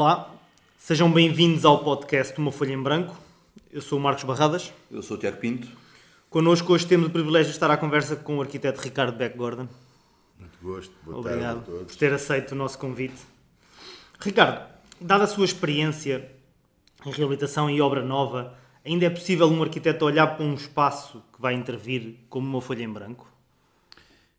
Olá, sejam bem-vindos ao podcast Uma Folha em Branco. Eu sou o Marcos Barradas. Eu sou o Tiago Pinto. Connosco hoje temos o privilégio de estar à conversa com o arquiteto Ricardo Beck Gordon. Muito gosto, boa Obrigado tarde a todos. por ter aceito o nosso convite. Ricardo, dada a sua experiência em reabilitação e obra nova, ainda é possível um arquiteto olhar para um espaço que vai intervir como uma folha em branco?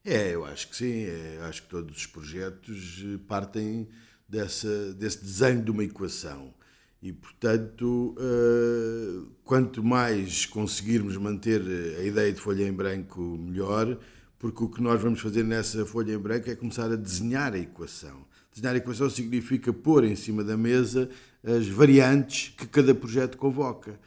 É, eu acho que sim. É, acho que todos os projetos eh, partem dessa, desse desenho de uma equação. E, portanto, eh, quanto mais conseguirmos manter a ideia de folha em branco, melhor, porque o que nós vamos fazer nessa folha em branco é começar a desenhar a equação. Desenhar a equação significa pôr em cima da mesa as variantes que cada projeto convoca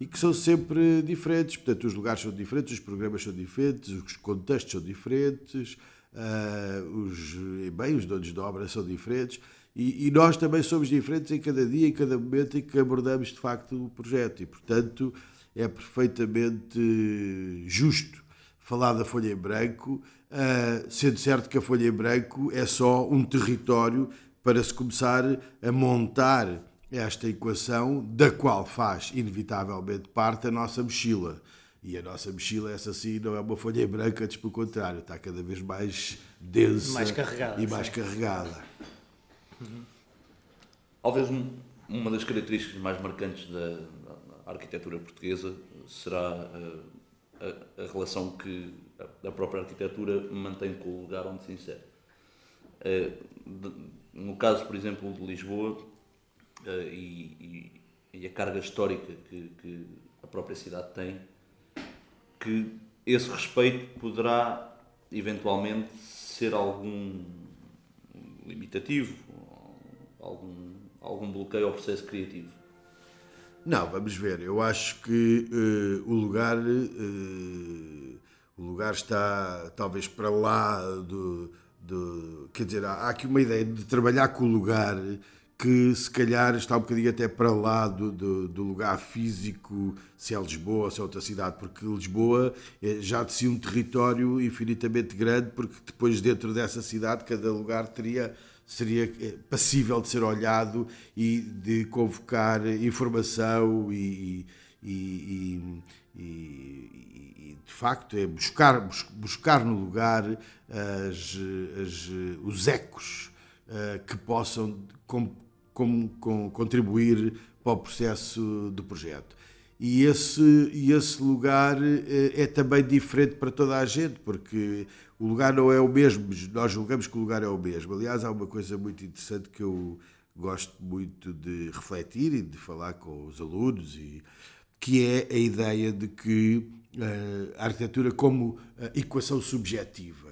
e que são sempre diferentes. Portanto, os lugares são diferentes, os programas são diferentes, os contextos são diferentes, uh, os, bem, os donos de obra são diferentes. E, e, nós também somos diferentes em cada dia, em cada momento em que abordamos de facto o projeto. E, portanto, é perfeitamente justo falar da folha em branco, uh, sendo certo que a folha em branco é só um território para se começar a montar esta equação, da qual faz inevitavelmente parte a nossa mochila. E a nossa mochila, essa sim, não é uma folha em branca, antes pelo contrário, está cada vez mais densa mais e mais carregada. Talvez um, uma das características mais marcantes da, arquitetura portuguesa será a, a, relação que a própria arquitetura mantém com o lugar onde se insere. Eh, no caso, por exemplo, de Lisboa, uh, e, a carga histórica que, a própria cidade tem, que esse respeito poderá eventualmente ser algum limitativo, algum, algum bloqueio ao processo criativo. Não, vamos ver. Eu acho que uh, o lugar uh, o lugar está talvez para lá do, do quer dizer há, aqui uma ideia de trabalhar com o lugar que se calhar está um bocadinho até para lá do, do, do, lugar físico, se é Lisboa ou se é outra cidade, porque Lisboa é já de si um território infinitamente grande, porque depois dentro dessa cidade cada lugar teria seria eh, passível de ser olhado e de convocar informação e, e, e, e de facto é buscar, buscar no lugar as, as, os ecos uh, que possam como, com, contribuir para o processo do projeto. E esse, e esse lugar é, é também diferente para toda a gente, porque o lugar não é o mesmo, nós julgamos que o lugar é o mesmo. Aliás, há uma coisa muito interessante que eu gosto muito de refletir e de falar com os alunos, e, que é a ideia de que uh, a arquitetura como equação subjetiva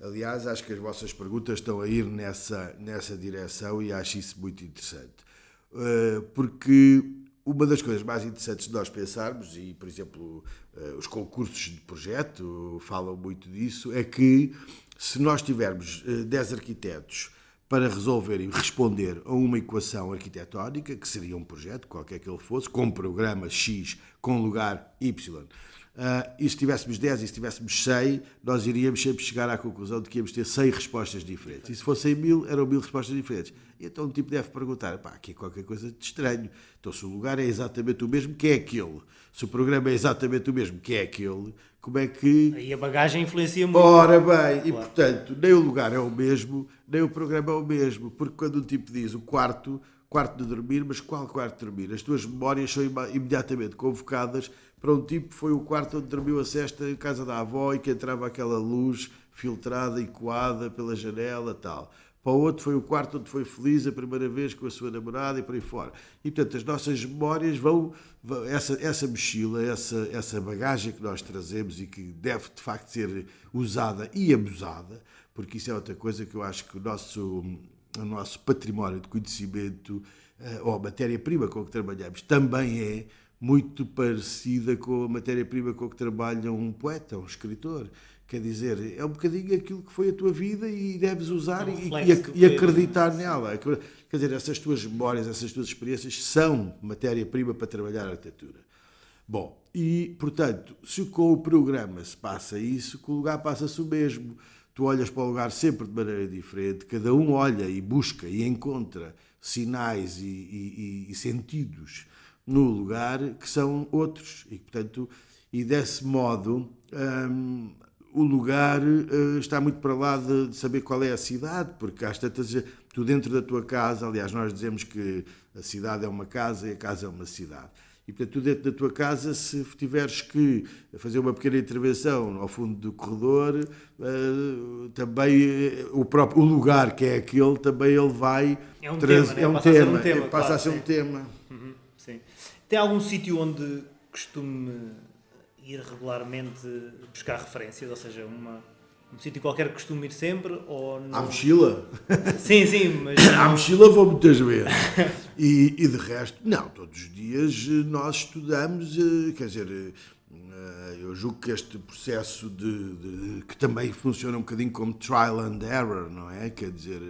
Aliás, acho que as vossas perguntas estão a ir nessa, nessa direção e acho isso muito interessante. Uh, porque uma das coisas mais interessantes de nós pensarmos, e por exemplo uh, os concursos de projeto falam muito disso, é que se nós tivermos uh, 10 arquitetos para resolver e responder a uma equação arquitetónica, que seria um projeto, qualquer que ele fosse, com programa X, com lugar Y, Uh, e se tivéssemos 10 e se tivéssemos 100, nós iríamos sempre chegar à conclusão de que íamos ter 100 respostas diferentes. E se fossem mil, eram mil respostas diferentes. E então um tipo deve perguntar: pá, aqui é qualquer coisa de estranho. Então, se o lugar é exatamente o mesmo, que é aquele? Se o programa é exatamente o mesmo, que é aquele? Como é que. Aí a bagagem influencia muito. Ora bem, claro. e portanto, nem o lugar é o mesmo, nem o programa é o mesmo. Porque quando um tipo diz o quarto, quarto de dormir, mas qual quarto de dormir? As tuas memórias são imediatamente convocadas para um tipo foi o quarto onde dormiu a cesta em casa da avó e que entrava aquela luz filtrada e coada pela janela tal. Para o outro foi o quarto onde foi feliz a primeira vez com a sua namorada e por aí fora. E portanto as nossas memórias vão, vão essa, essa mochila, essa, essa bagagem que nós trazemos e que deve de facto ser usada e abusada, porque isso é outra coisa que eu acho que o nosso, o nosso património de conhecimento eh, ou a matéria-prima com que trabalhamos também é muito parecida com a matéria-prima com que trabalha um poeta, um escritor. Quer dizer, é um bocadinho aquilo que foi a tua vida e deves usar é um e, e, e, acreditar nela. Quer dizer, essas tuas memórias, essas tuas experiências são matéria-prima para trabalhar a arquitetura. Bom, e portanto, se com o programa se passa isso, com o lugar passa-se o mesmo. tu olhas para o lugar sempre de maneira diferente, cada um olha e busca e encontra sinais e, e, e sentidos no lugar que são outros. E, portanto, e desse modo, hum, o lugar uh, está muito para lá de, de, saber qual é a cidade, porque às tantas, tu dentro da tua casa, aliás, nós dizemos que a cidade é uma casa e a casa é uma cidade. E, portanto, tu dentro da tua casa, se tiveres que fazer uma pequena intervenção ao fundo do corredor, uh, também uh, o próprio o lugar que é aquele, também ele vai... É um tema, né? é um passa tema, a ser um tema. passa claro, a ser um tema. Tem algum sítio onde costume ir regularmente buscar referências, ou seja, uma, um sítio qualquer que costumo ir sempre? Ou no... À mochila? Sim, sim, mas. À mochila vou muitas vezes. E, e de resto, não, todos os dias eh, nós estudamos, eh, quer dizer, eh, eu julgo que este processo de, de, que também funciona um bocadinho como trial and error, não é? Quer dizer,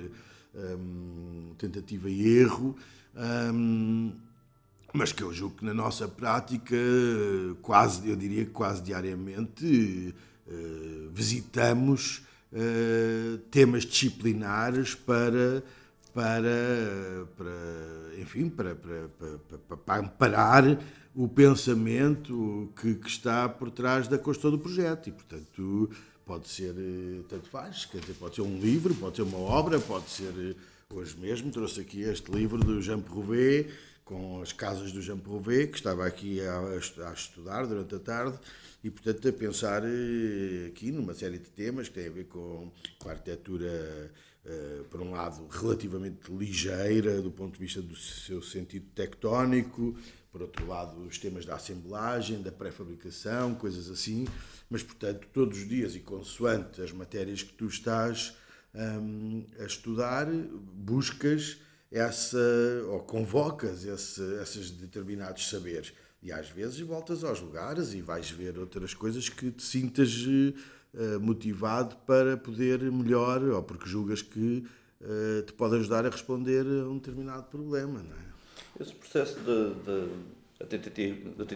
um, tentativa e erro. Um, mas que eu julgo que na nossa prática, quase, eu diria que quase diariamente, uh, visitamos uh, temas disciplinares para, para, para enfim, para, para, para, para amparar o pensamento que, que, está por trás da construção do projeto. E, portanto, pode ser, eh, tanto faz, quer dizer, pode ser um livro, pode ser uma obra, pode ser, hoje mesmo trouxe aqui este livro do Jean Prouvé, com as casas do Jean Prouvé, que estava aqui a, a, estudar durante a tarde e, portanto, a pensar eh, aqui numa série de temas que têm a ver com, com a arquitetura, uh, por um lado, relativamente ligeira do ponto de vista do seu sentido tectónico, por outro lado, os temas da assemblagem, da pré-fabricação, coisas assim, mas, portanto, todos os dias e consoante as matérias que tu estás um, a estudar, buscas essa, ou convocas esse, esses determinados saberes. E às vezes voltas aos lugares e vais ver outras coisas que te sintas uh, motivado para poder melhor, ou porque julgas que uh, te pode ajudar a responder a um determinado problema. Não é? Esse processo de tentativa,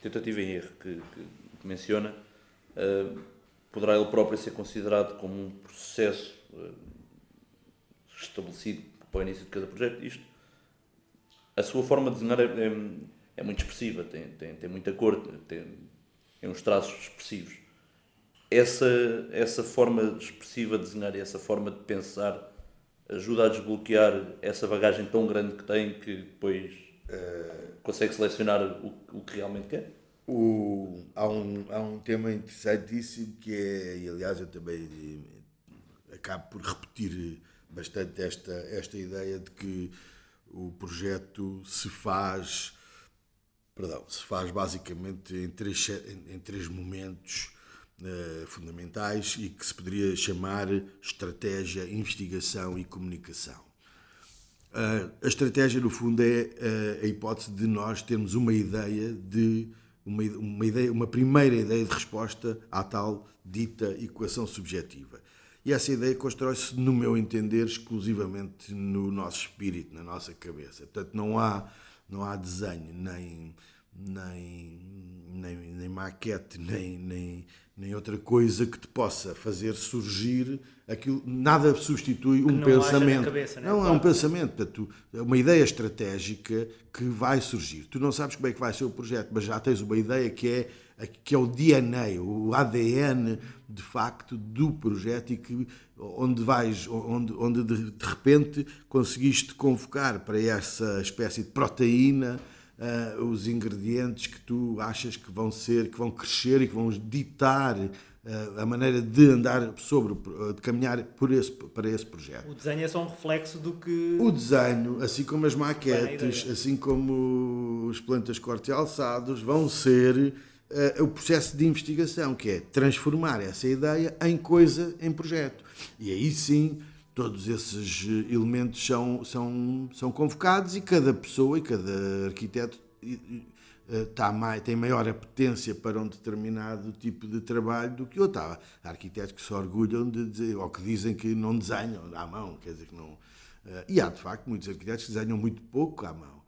tentativa em erro que, que, que menciona, uh, poderá ele próprio ser considerado como um processo estabelecido para o início de cada projeto. Isto, a sua forma de desenhar é, é, é muito expressiva, tem, tem, tem muita cor, tem, tem uns traços expressivos. Essa, essa forma expressiva de desenhar e essa forma de pensar ajuda a desbloquear essa bagagem tão grande que tem que depois uh, consegue selecionar o, o que realmente quer? O, há, um, há um tema interessantíssimo que é, e aliás eu também acabo por repetir bastante esta, esta ideia de que o projeto se faz, perdão, se faz basicamente em três, em, em três momentos uh, fundamentais e que se poderia chamar estratégia, investigação e comunicação. Uh, a estratégia, no fundo, é uh, a hipótese de nós termos uma ideia de uma, uma, ideia, uma primeira ideia de resposta à tal dita equação subjetiva. E essa ideia constrói-se, no meu entender, exclusivamente no nosso espírito, na nossa cabeça. Portanto, não há, não há desenho, nem, nem, nem, nem maquete, nem, nem, nem outra coisa que te possa fazer surgir aquilo. Nada substitui um não pensamento. Cabeça, né? Não, claro. é um pensamento. Portanto, é uma ideia estratégica que vai surgir. Tu não sabes como é que vai ser o projeto, mas já tens uma ideia que é que é o DNA, o ADN de facto do projeto e que onde vais, onde, onde de, repente conseguiste convocar para essa espécie de proteína uh, os ingredientes que tu achas que vão ser, que vão crescer e que vão ditar uh, a maneira de andar sobre, de caminhar por esse, para esse projeto. O desenho é só um reflexo do que. O desenho, assim como as maquetes, assim como as plantas cortes e alçados, vão ser uh, o processo de investigação, que é transformar essa ideia em coisa, em projeto. E aí sim, todos esses eh, elementos são, são, são convocados e cada pessoa e cada arquiteto eh, mais, tem maior apetência para um determinado tipo de trabalho do que outro. Há arquitetos que se orgulham de dizer, ou que dizem que não desenham à mão, quer dizer que não. E há, de facto, muitos arquitetos que desenham muito pouco à mão.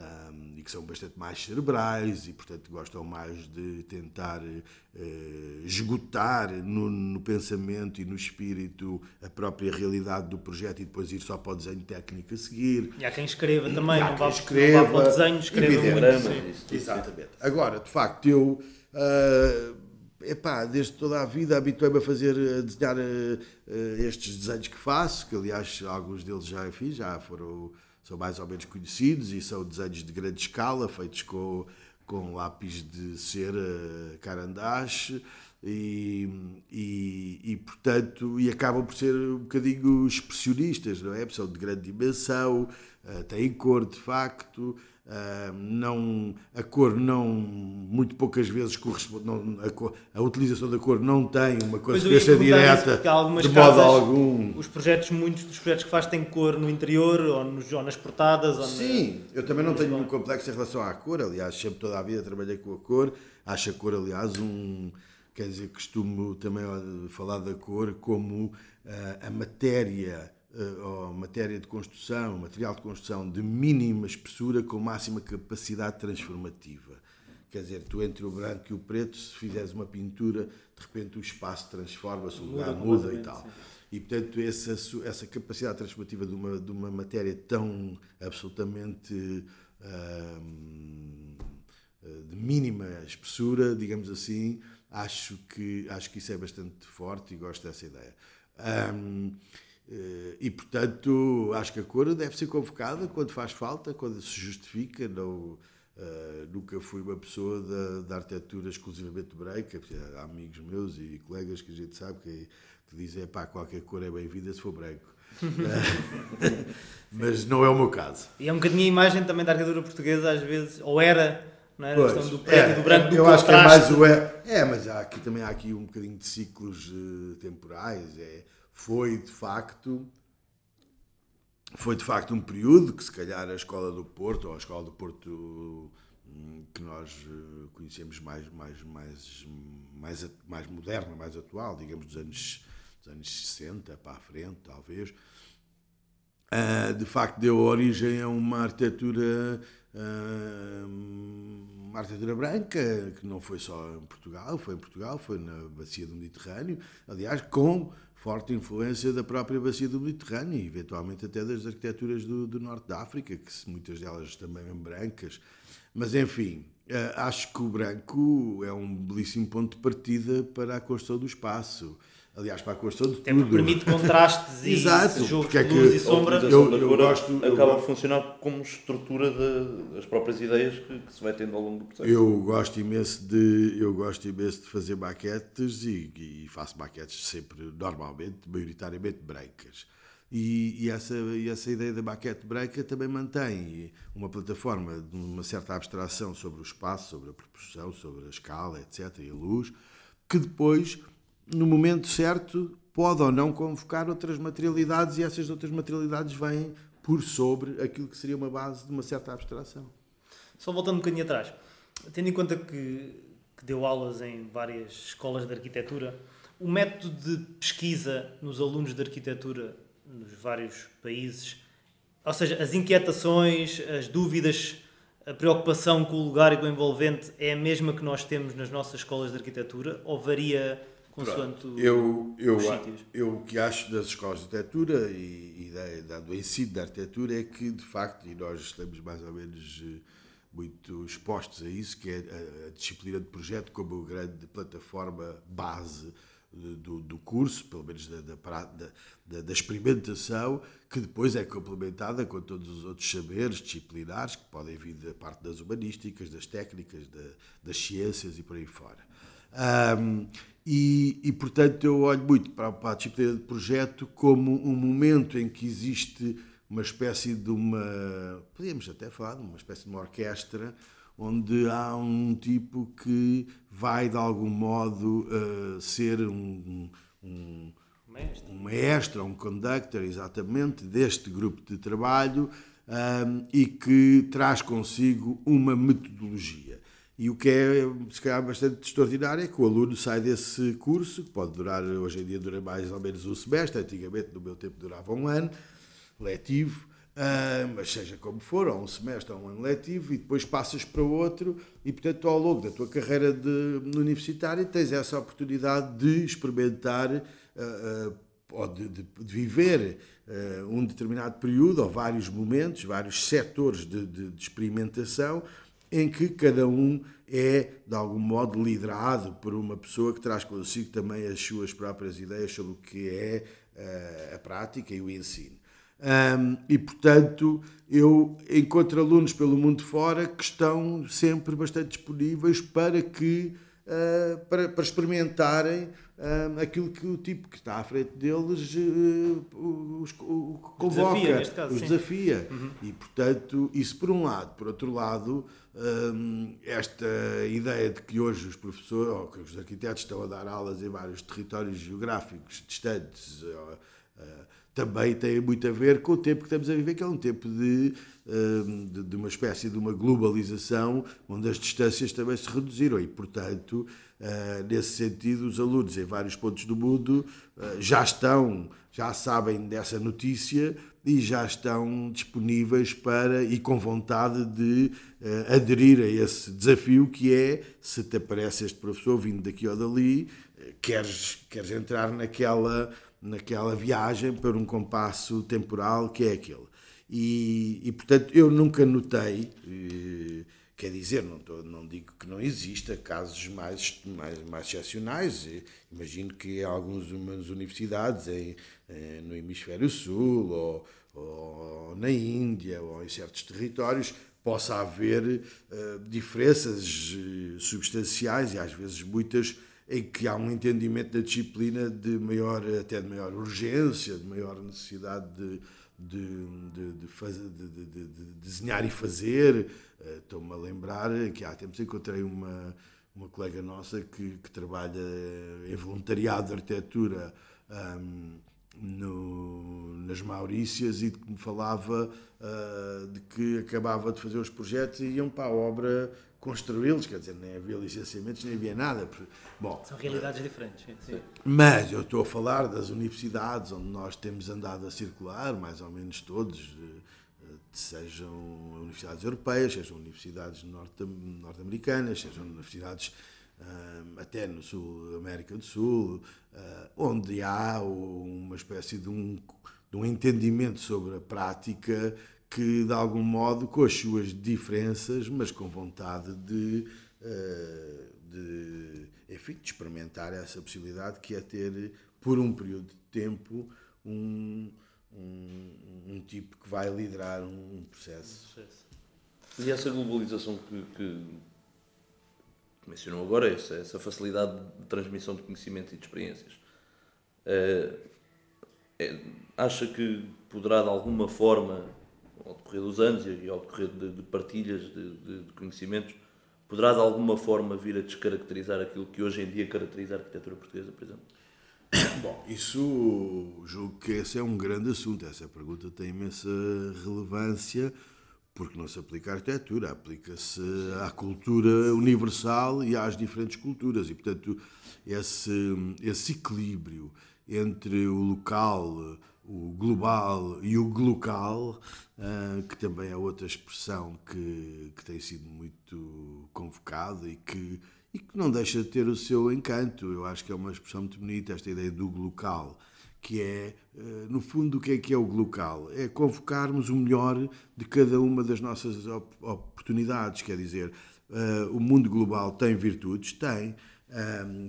Um, e que são bastante mais cerebrais e, portanto, gostam mais de tentar uh, esgotar no, no, pensamento e no espírito a própria realidade do projeto e depois ir só para o desenho técnico a seguir. E há quem escreva também, não vá, escreva, não vá para o desenho, escreva muito. Exatamente. Agora, de facto, eu. Uh, epá, desde toda a vida habituei-me a fazer, a desenhar uh, uh, estes desenhos que faço, que aliás alguns deles já fiz, já foram são mais ou menos conhecidos e são desenhos de grande escala, feitos com, com lápis de cera carandache e, e, e, portanto, e acabam por ser um bocadinho expressionistas, não é? São de grande dimensão, uh, têm cor de facto, Uh, não, a cor não, muito poucas vezes corresponde, não, a, cor, a, utilização da cor não tem uma consequência direta de modo casas, algum. Os projetos, muitos dos projetos que faz têm cor no interior ou, nos, ou nas portadas. Ou Sim, na, eu também não tenho nenhum complexo em relação à cor, aliás, sempre toda a vida trabalhei com a cor, acho a cor, aliás, um, quer dizer, costumo também falar da cor como uh, a matéria ou matéria de construção, material de construção de mínima espessura com máxima capacidade transformativa. Quer dizer, tu entre o branco e o preto, se fizeres uma pintura, de repente o espaço transforma-se, o lugar muda, muda e tal. Sim. E, portanto, essa, essa capacidade transformativa de uma, de uma matéria tão absolutamente uh, de mínima espessura, digamos assim, acho que, acho que isso é bastante forte e gosto dessa ideia. Eh, e, portanto, acho que a cor deve ser convocada quando faz falta, quando se justifica. Não, uh, nunca fui uma pessoa da, da arquitetura exclusivamente branca. Há amigos meus e colegas que a gente sabe que, que dizem pá, qualquer cor é bem-vinda se for branco. Mas não é o meu caso. E é um bocadinho a imagem também da arquitetura portuguesa, às vezes, ou era, não era? Pois, a questão do preto é, e do branco, do eu contraste. acho que é mais o é. É, mas há aqui, também há aqui um bocadinho de ciclos uh, temporais. É, foi de facto foi de facto um período que se calhar a escola do Porto ou a escola do Porto hum, que nós eh, conhecemos mais mais mais mais mais moderna mais atual digamos dos anos dos anos 60 para a frente talvez ah, de facto deu origem a uma arquitetura ah, uma arquitetura branca que não foi só em Portugal foi em Portugal foi na bacia do Mediterrâneo aliás com forte influência da própria bacia do Mediterrâneo e eventualmente até das arquiteturas do, do norte da África, que muitas delas também são brancas. Mas enfim, eh, acho que o branco é um belíssimo ponto de partida para a construção do espaço aliás, para a de Até tudo. permite contrastes e Exato, jogo de é luz e sombra. Eu, eu, eu gosto, acaba por funcionar como estrutura das próprias ideias que, que, se vai tendo ao longo do processo. Eu gosto imenso de, eu gosto imenso de fazer maquetes e, e faço maquetes sempre, normalmente, maioritariamente brancas. E, e, essa, e essa ideia da maquete branca também mantém uma plataforma de uma certa abstração sobre o espaço, sobre a proporção, sobre a escala, etc., e a luz, que depois no momento certo, pode ou não convocar outras materialidades e essas outras materialidades vêm por sobre aquilo que seria uma base de uma certa abstração. Só voltando um bocadinho atrás, tendo em conta que, que deu aulas em várias escolas de arquitetura, o método de pesquisa nos alunos de arquitetura nos vários países, ou seja, as inquietações, as dúvidas, a preocupação com o lugar e com o envolvente é a mesma que nós temos nas nossas escolas de arquitetura ou varia consoante eu, eu, eu, o que acho das escolas de arquitetura e, e da, da, do ensino da arquitetura é que, de facto, e nós estamos mais ou menos eh, muito expostos a isso, que é a, a disciplina de projeto como grande plataforma base do, do curso, pelo menos da, da, da, da, experimentação, que depois é complementada com todos os outros saberes disciplinares que podem vir da parte das humanísticas, das técnicas, das ciências e por aí fora. Um, e, e, portanto, eu olho muito para, para a disciplina de projeto como um momento em que existe uma espécie de uma. Podíamos até falar de uma espécie de uma orquestra, onde há um tipo que vai, de algum modo, uh, ser um, um, maestro. um maestro, um conductor, exatamente, deste grupo de trabalho um, e que traz consigo uma metodologia. E o que é, se calhar, bastante extraordinário é que o aluno sai desse curso, que pode durar, hoje em dia, dura mais ou menos um semestre, antigamente, no meu tempo, durava um ano, letivo, Uh, mas seja como for, ou um semestre, ou um ano letivo, e depois passas para outro, e portanto, ao longo da tua carreira de, universitária, tens essa oportunidade de experimentar uh, uh, ou de, de, de viver um determinado período, ou vários momentos, vários setores de, de, experimentação, em que cada um é, de algum modo, liderado por uma pessoa que traz consigo também as suas próprias ideias sobre o que é a prática e o ensino. Um, e, portanto, eu encontro alunos pelo mundo fora que estão sempre bastante disponíveis para que uh, para, para, experimentarem uh, aquilo que o tipo que está à frente deles uh, os, o, convoca, desafia, caso, os desafia. Uhum. E, portanto, isso por um lado. Por outro lado, um, esta ideia de que hoje os professores ou que os arquitetos estão a dar aulas em vários territórios geográficos distantes também tem muito a ver com o tempo que estamos a viver, que é um tempo de, hum, de, uma espécie de uma globalização onde as distâncias também se reduziram. E, portanto, ah, nesse sentido, os alunos em vários pontos do mundo ah, já estão, já sabem dessa notícia e já estão disponíveis para e com vontade de aderir a esse desafio que é, se te aparece este professor vindo daqui ou dali, queres, queres entrar naquela naquela viagem para um compasso temporal que é aquele. E, e portanto, eu nunca notei, eh, quer dizer, não, tô, não digo que não exista casos mais, mais, mais excepcionais. Eh, imagino que em algumas universidades, em, eh, no Hemisfério Sul, ou, ou na Índia, ou em certos territórios, possa haver diferenças substanciais e às vezes muitas em que há um entendimento da disciplina de maior, até de maior urgência, de maior necessidade de, de, de, de, fazer, de desenhar e fazer. Eh, estou-me a lembrar que há tempos encontrei uma, uma colega nossa que, que trabalha em voluntariado de arquitetura um, no, nas Maurícias e que me falava uh, de que acabava de fazer os projetos e iam para a obra construí-los, quer dizer, nem havia licenciamentos, nem havia nada. Bom, São realidades diferentes. Sim. Mas eu estou a falar das universidades onde nós temos andado a circular, mais ou menos todos, sejam universidades europeias, sejam universidades norte-americanas, sejam universidades até no Sul, América do Sul, onde há uma espécie de um, de um entendimento sobre a prática que, de algum modo, com as suas diferenças, mas com vontade de, eh, de, enfim, de experimentar essa possibilidade que é ter, por um período de tempo, um, um, um tipo que vai liderar um processo. E essa globalização que, que mencionou agora, essa, essa facilidade de transmissão de conhecimento e de experiências, é, é, acha que poderá de alguma forma ao decorrer dos anos e ao decorrer de, de partilhas de, de, de, conhecimentos, poderá de alguma forma vir a descaracterizar aquilo que hoje em dia caracteriza a arquitetura portuguesa, por exemplo? Bom, isso julgo que esse é um grande assunto. Essa pergunta tem imensa relevância porque não se aplica à arquitetura, aplica-se à cultura universal e às diferentes culturas. E, portanto, esse, esse equilíbrio entre o local, o global e o glocal, uh, que também é outra expressão que, que tem sido muito convocada e que, e que não deixa de ter o seu encanto. Eu acho que é uma expressão muito bonita, esta ideia do glocal, que é, uh, no fundo, o que é que é o glocal? É convocarmos o melhor de cada uma das nossas op oportunidades, quer dizer, uh, o mundo global tem virtudes? Tem.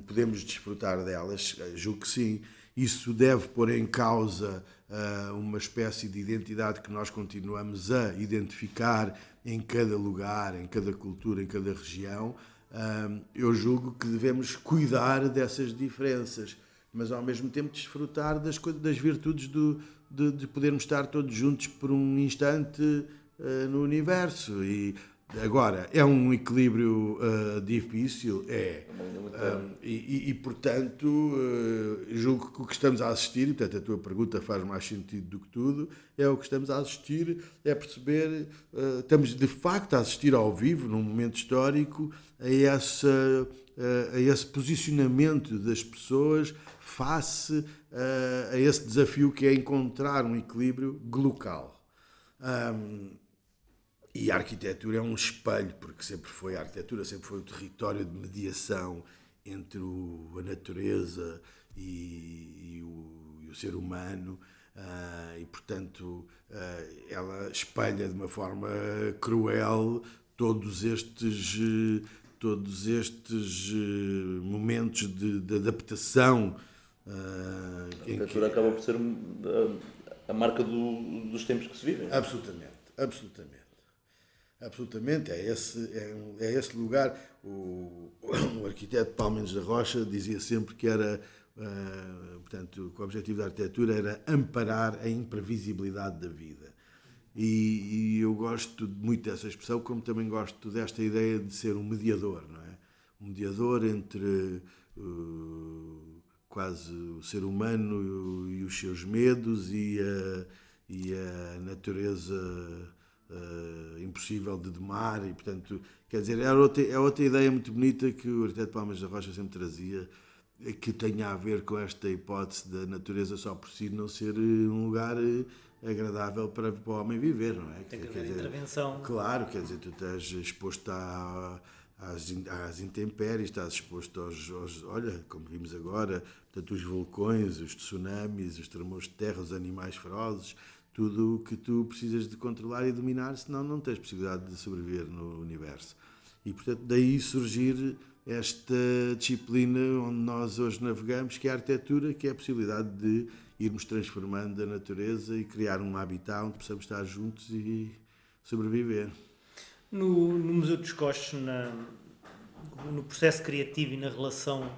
podemos desfrutar delas? julgo que sim isso deve pôr em causa uh, uma espécie de identidade que nós continuamos a identificar em cada lugar, em cada cultura, em cada região. Uh, eu julgo que devemos cuidar dessas diferenças, mas ao mesmo tempo desfrutar das, das virtudes do, de, de podermos estar todos juntos por um instante uh, no universo. E Agora, é um equilíbrio uh, difícil? É. Um, e, e, portanto, uh, julgo que o que estamos a assistir, e portanto a tua pergunta faz mais sentido do que tudo, é o que estamos a assistir, é perceber, uh, estamos de facto a assistir ao vivo, num momento histórico, a, essa, a esse posicionamento das pessoas face a esse desafio que é encontrar um equilíbrio glocal Um, e a arquitetura é um espelho, porque sempre foi, a arquitetura sempre foi o território de mediação entre o, a natureza e, e, o, e, o, ser humano, uh, e portanto uh, ela espelha de uma forma cruel todos estes, todos estes uh, momentos de, de adaptação. a arquitetura que... acaba por ser a, a marca do, dos tempos que se vivem. Absolutamente, absolutamente. Absolutamente, é esse, é, é esse lugar. O, o arquiteto Palmeiras da Rocha dizia sempre que era, uh, portanto, que o objetivo da arquitetura era amparar a imprevisibilidade da vida. E, e, eu gosto muito dessa expressão, como também gosto desta ideia de ser um mediador, não é? Um mediador entre uh, quase o ser humano e, os seus medos e a, e a natureza uh, impossível de domar e, portanto, quer dizer, é outra, é outra ideia muito bonita que o arquiteto Palmas da Rocha sempre trazia, que tenha a ver com esta hipótese da natureza só por si não ser um lugar eh, agradável para, para o homem viver, não é? Tem que haver intervenção. Claro, quer dizer, tu estás exposto a, às, às intempéries, estás exposto aos, aos, Olha, como vimos agora, portanto, os vulcões, os tsunamis, os tremores de terra, os animais ferozes, tudo o que tu precisas de controlar e dominar, senão não tens possibilidade de sobreviver no universo. E, portanto, daí surgir esta disciplina onde nós hoje navegamos, que é a arquitetura, que é a possibilidade de irmos transformando a natureza e criar um habitat onde possamos estar juntos e sobreviver. No, no Museu dos Coches, na, no processo criativo e na relação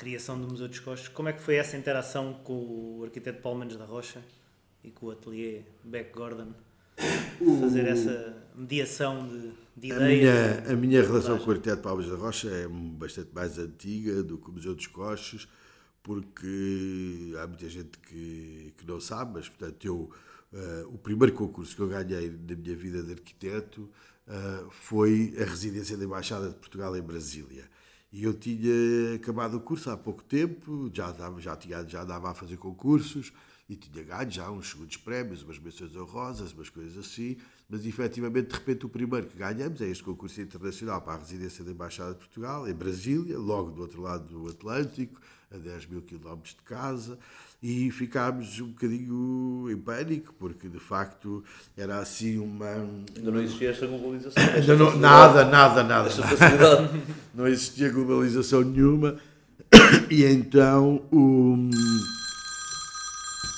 criação do Museu dos Costos, como é que foi essa interação com o arquiteto Paulo Mendes da Rocha e com o ateliê Beck Gordon? Fazer essa mediação de, de ideias? A minha, a minha relação com o arquiteto Paulo Mendes da Rocha é bastante mais antiga do que o Museu dos Costos, porque há muita gente que, que não sabe, mas portanto eu, uh, o primeiro concurso que eu ganhei na minha vida de arquiteto uh, foi a residência da Embaixada de Portugal em Brasília. E eu tinha acabado o curso há pouco tempo, já, dava, já, tinha, já dava a fazer concursos e tinha ganho já uns segundos prémios, umas menções honrosas, umas coisas assim, mas efetivamente, de repente, o primeiro que ganhamos é este concurso internacional para a residência da Embaixada de Portugal, em Brasília, logo do outro lado do Atlântico, a 10 mil quilómetros de casa e ficámos um bocadinho em pânico, porque de facto era assim uma. Ainda não existia esta globalização. Esta não, nada, nada, nada. Esta facilidade. não existia globalização nenhuma. E então o.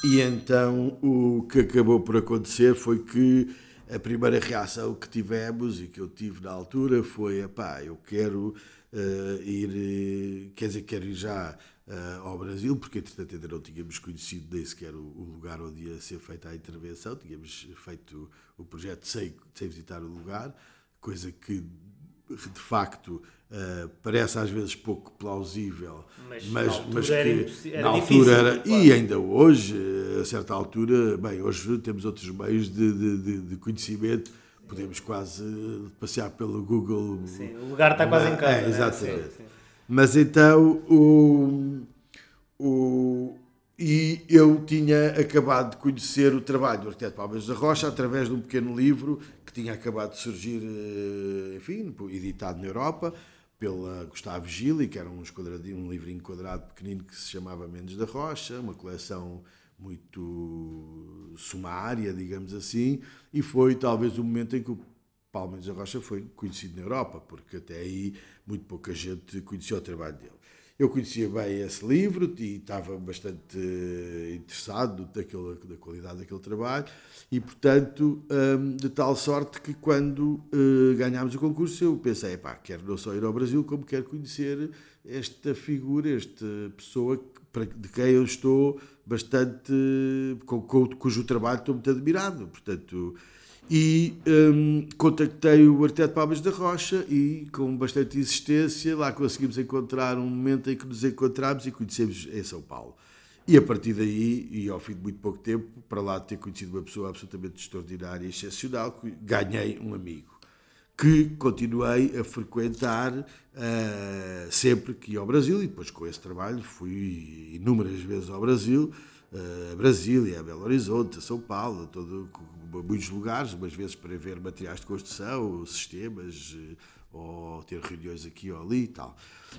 E então o que acabou por acontecer foi que a primeira reação que tivemos e que eu tive na altura foi: pá, eu quero uh, ir, quer dizer, quero ir já uh, ao Brasil, porque entretanto ainda não tínhamos conhecido nem sequer o, o, lugar onde ia ser feita a intervenção, tínhamos feito o projeto sem, sem visitar o lugar, coisa que de facto uh, parece às vezes pouco plausível, mas, mas, mas que era na altura era, claro. e ainda hoje, a certa altura, bem, hoje temos outros meios de, de, de, de conhecimento podemos quase passear pelo Google. Sim, o lugar está quase em casa. É, né? exatamente. Sim, sim. Mas então o, o, e eu tinha acabado de conhecer o trabalho do arquiteto Palmeiras da Rocha através de um pequeno livro que tinha acabado de surgir, eh, enfim, editado na Europa pela Gustavo Gili, que era um, um livrinho quadrado pequenino que se chamava Mendes da Rocha, uma coleção muito sumária, digamos assim, e foi talvez o momento em que o Palmeiras da Rocha foi conhecido na Europa, porque até aí muito pouca gente conhecia o trabalho dele. Eu conhecia bem esse livro e estava bastante eh, interessado daquele, da qualidade daquele trabalho e, portanto, hum, de tal sorte que quando eh, ganhámos o concurso eu pensei, pá, quero não só ir ao Brasil, como quero conhecer esta figura, esta pessoa de quem eu estou bastante, cujo trabalho estou muito admirado. Portanto, e um, contactei o Arquiteto Palmas da Rocha e, com bastante insistência, lá conseguimos encontrar um momento em que nos encontramos e conhecemos em São Paulo. E a partir daí, e ao fim de muito pouco tempo, para lá ter conhecido uma pessoa absolutamente extraordinária e excepcional, ganhei um amigo que continuei a frequentar uh, sempre que ia ao Brasil, e depois com esse trabalho fui inúmeras vezes ao Brasil, a Brasília, a Belo Horizonte, a São Paulo, todo, muitos lugares, umas vezes para ver materiais de construção, sistemas, ou ter reuniões aqui ou ali e tal.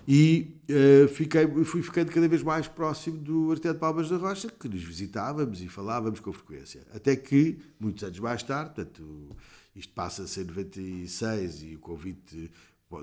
E uh, fiquei, fui ficando cada vez mais próximo do Arquiteto Palmas da Rocha, que nos visitávamos e falávamos com frequência. Até que, muitos anos mais tarde, portanto, isto passa-se em 96 e o convite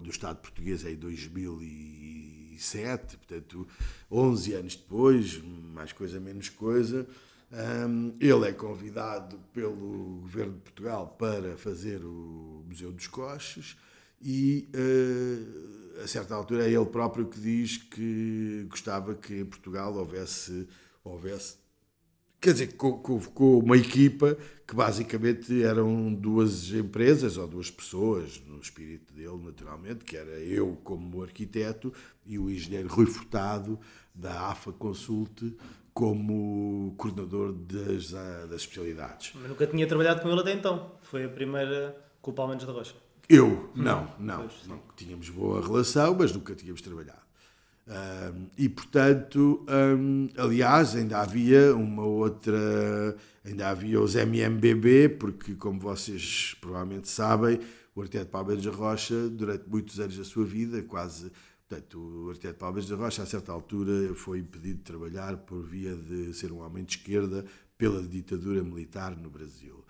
do Estado português é em 2007, portanto, 11 anos depois, mais coisa, menos coisa, um, ele é convidado pelo Governo de Portugal para fazer o Museu dos Coches e uh, a certa altura é ele próprio que diz que gostava que em Portugal houvesse, houvesse quer dizer, com, uma equipa que basicamente eram duas empresas ou duas pessoas, no espírito dele, naturalmente, que era eu como arquiteto e o engenheiro Rui Furtado, da AFA Consulte, como coordenador das, das especialidades. Mas nunca tinha trabalhado com ele até então. Foi a primeira com o Palmeiras da Rocha. Eu? Não, não, não. Tínhamos boa relação, mas nunca tínhamos trabalhado. Um, e portanto, um, aliás, ainda havia uma outra, ainda havia os MMBB, porque como vocês provavelmente sabem, o arquiteto Palmeiras da Rocha, durante muitos anos da sua vida, quase, portanto, o arquiteto Palmeiras da Rocha, a certa altura, foi impedido de trabalhar por via de ser um homem de esquerda pela ditadura militar no Brasil.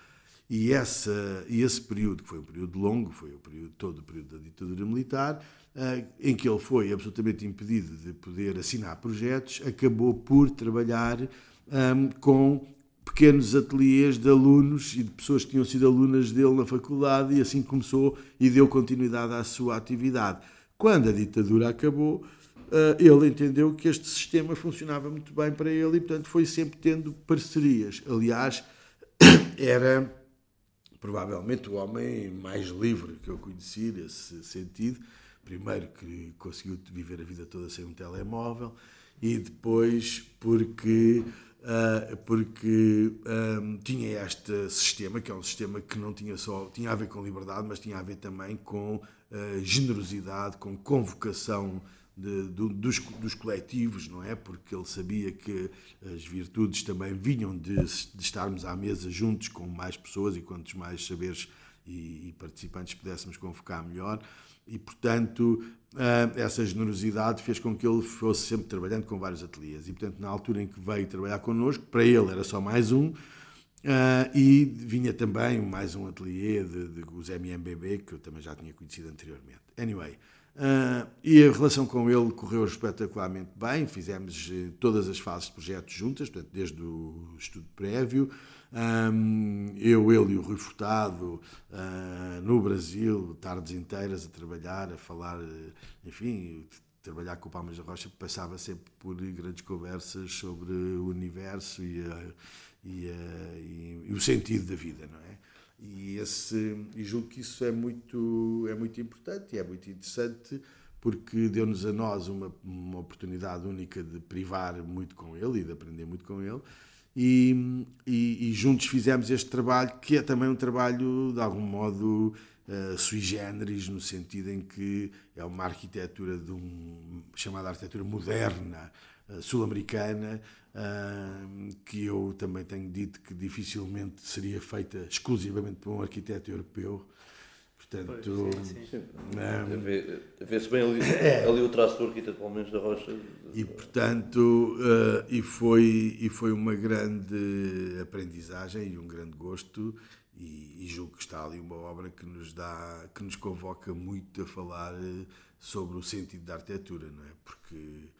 E, essa, e esse período, que foi um período longo, foi o período, todo o período da ditadura militar, uh, em que ele foi absolutamente impedido de poder assinar projetos, acabou por trabalhar um, com pequenos ateliês de alunos e de pessoas que tinham sido alunas dele na faculdade e assim começou e deu continuidade à sua atividade. Quando a ditadura acabou, uh, ele entendeu que este sistema funcionava muito bem para ele e, portanto, foi sempre tendo parcerias. Aliás, era provavelmente o homem mais livre que eu conheci nesse sentido. Primeiro que conseguiu viver a vida toda sem um telemóvel e depois porque uh, porque um, ah, tinha este sistema que é um sistema que não tinha só tinha a ver com liberdade mas tinha a ver também com generosidade com convocação de, dos, dos, coletivos, não é? Porque ele sabia que as virtudes também vinham de, de estarmos à mesa juntos com mais pessoas e quantos mais saberes e, e participantes pudéssemos convocar melhor. E, portanto, essa generosidade fez com que ele fosse sempre trabalhando com vários ateliês. E, portanto, na altura em que veio trabalhar connosco, para ele era só mais um, Uh, e vinha também mais um ateliê de, de, os MMBB, que eu também já tinha conhecido anteriormente. Anyway, Uh, e a relação com ele correu espetacularmente bem, fizemos uh, todas as fases de projeto juntas, portanto, desde o estudo prévio, um, eu, ele e o Rui Furtado, uh, no Brasil, tardes inteiras a trabalhar, a falar, enfim, trabalhar com o Palmas da Rocha passava sempre por grandes conversas sobre o universo e, a, e, a, e, e o sentido da vida, não é? E, esse, e julgo que isso é muito, é muito importante e é muito interessante porque deu-nos a nós uma, uma oportunidade única de privar muito com ele e de aprender muito com ele. E, e, e, juntos fizemos este trabalho, que é também um trabalho, de algum modo, uh, sui generis, no sentido em que é uma arquitetura de um, chamada arquitetura moderna, uh, sul-americana, que eu também tenho dito que dificilmente seria feita exclusivamente por um arquiteto europeu. Portanto, pois, sim, sim. Um, vê-se bem ali, é. ali, o traço do arquiteto Palmeiras da Rocha. E portanto, uh, e, foi, e foi uma grande aprendizagem e um grande gosto e, e, julgo que está ali uma obra que nos dá, que nos convoca muito a falar sobre o sentido da arquitetura, não é? Porque uh,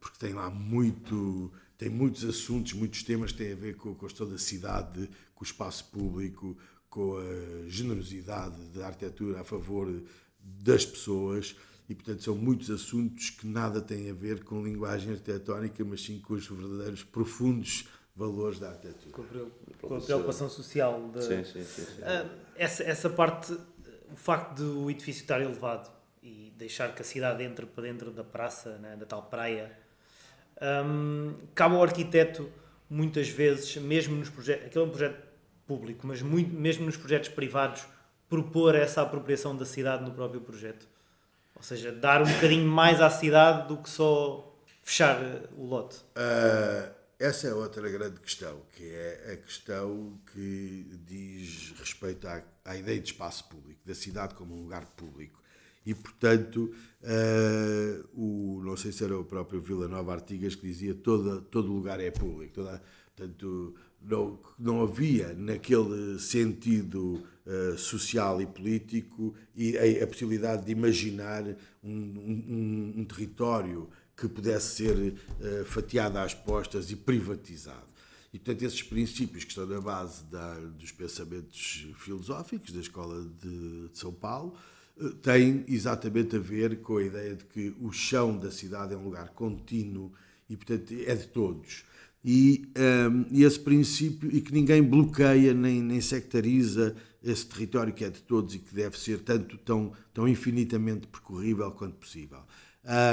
porque tem lá muito, tem muitos assuntos, muitos temas que têm a ver com a questão da cidade, com o espaço público, com a generosidade da arquitetura a favor das pessoas e, portanto, são muitos assuntos que nada têm a ver com linguagem arquitetónica, mas sim com os verdadeiros profundos valores da arquitetura. Com a preocupação social. De, sim, sim, sim. sim. Uh, essa, essa parte, o facto do edifício estar elevado e deixar que a cidade entre para dentro da praça, né, da tal praia, um, cabe ao arquiteto, muitas vezes, mesmo nos projetos, aquele é um projeto público, mas muito, mesmo nos projetos privados, propor essa apropriação da cidade no próprio projeto. Ou seja, dar um bocadinho mais à cidade do que só fechar o lote. Uh, essa é outra grande questão, que é a questão que diz respeito à, à ideia de espaço público, da cidade como um lugar público. E, portanto, uh, o, não sei se era o próprio Vila Nova Artigas que dizia todo, todo lugar é público. Toda, portanto, não, não havia naquele sentido uh, social e político e a, a possibilidade de imaginar um, um, um, território que pudesse ser uh, fatiado às postas e privatizado. E, portanto, esses princípios que estão na base da, dos pensamentos filosóficos da Escola de, de São Paulo têm exatamente a ver com a ideia de que o chão da cidade é um lugar contínuo e, portanto, é de todos e, um, esse princípio, e que ninguém bloqueia nem, nem sectariza esse território que é de todos e que deve ser tanto tão, tão infinitamente percorrível quanto possível.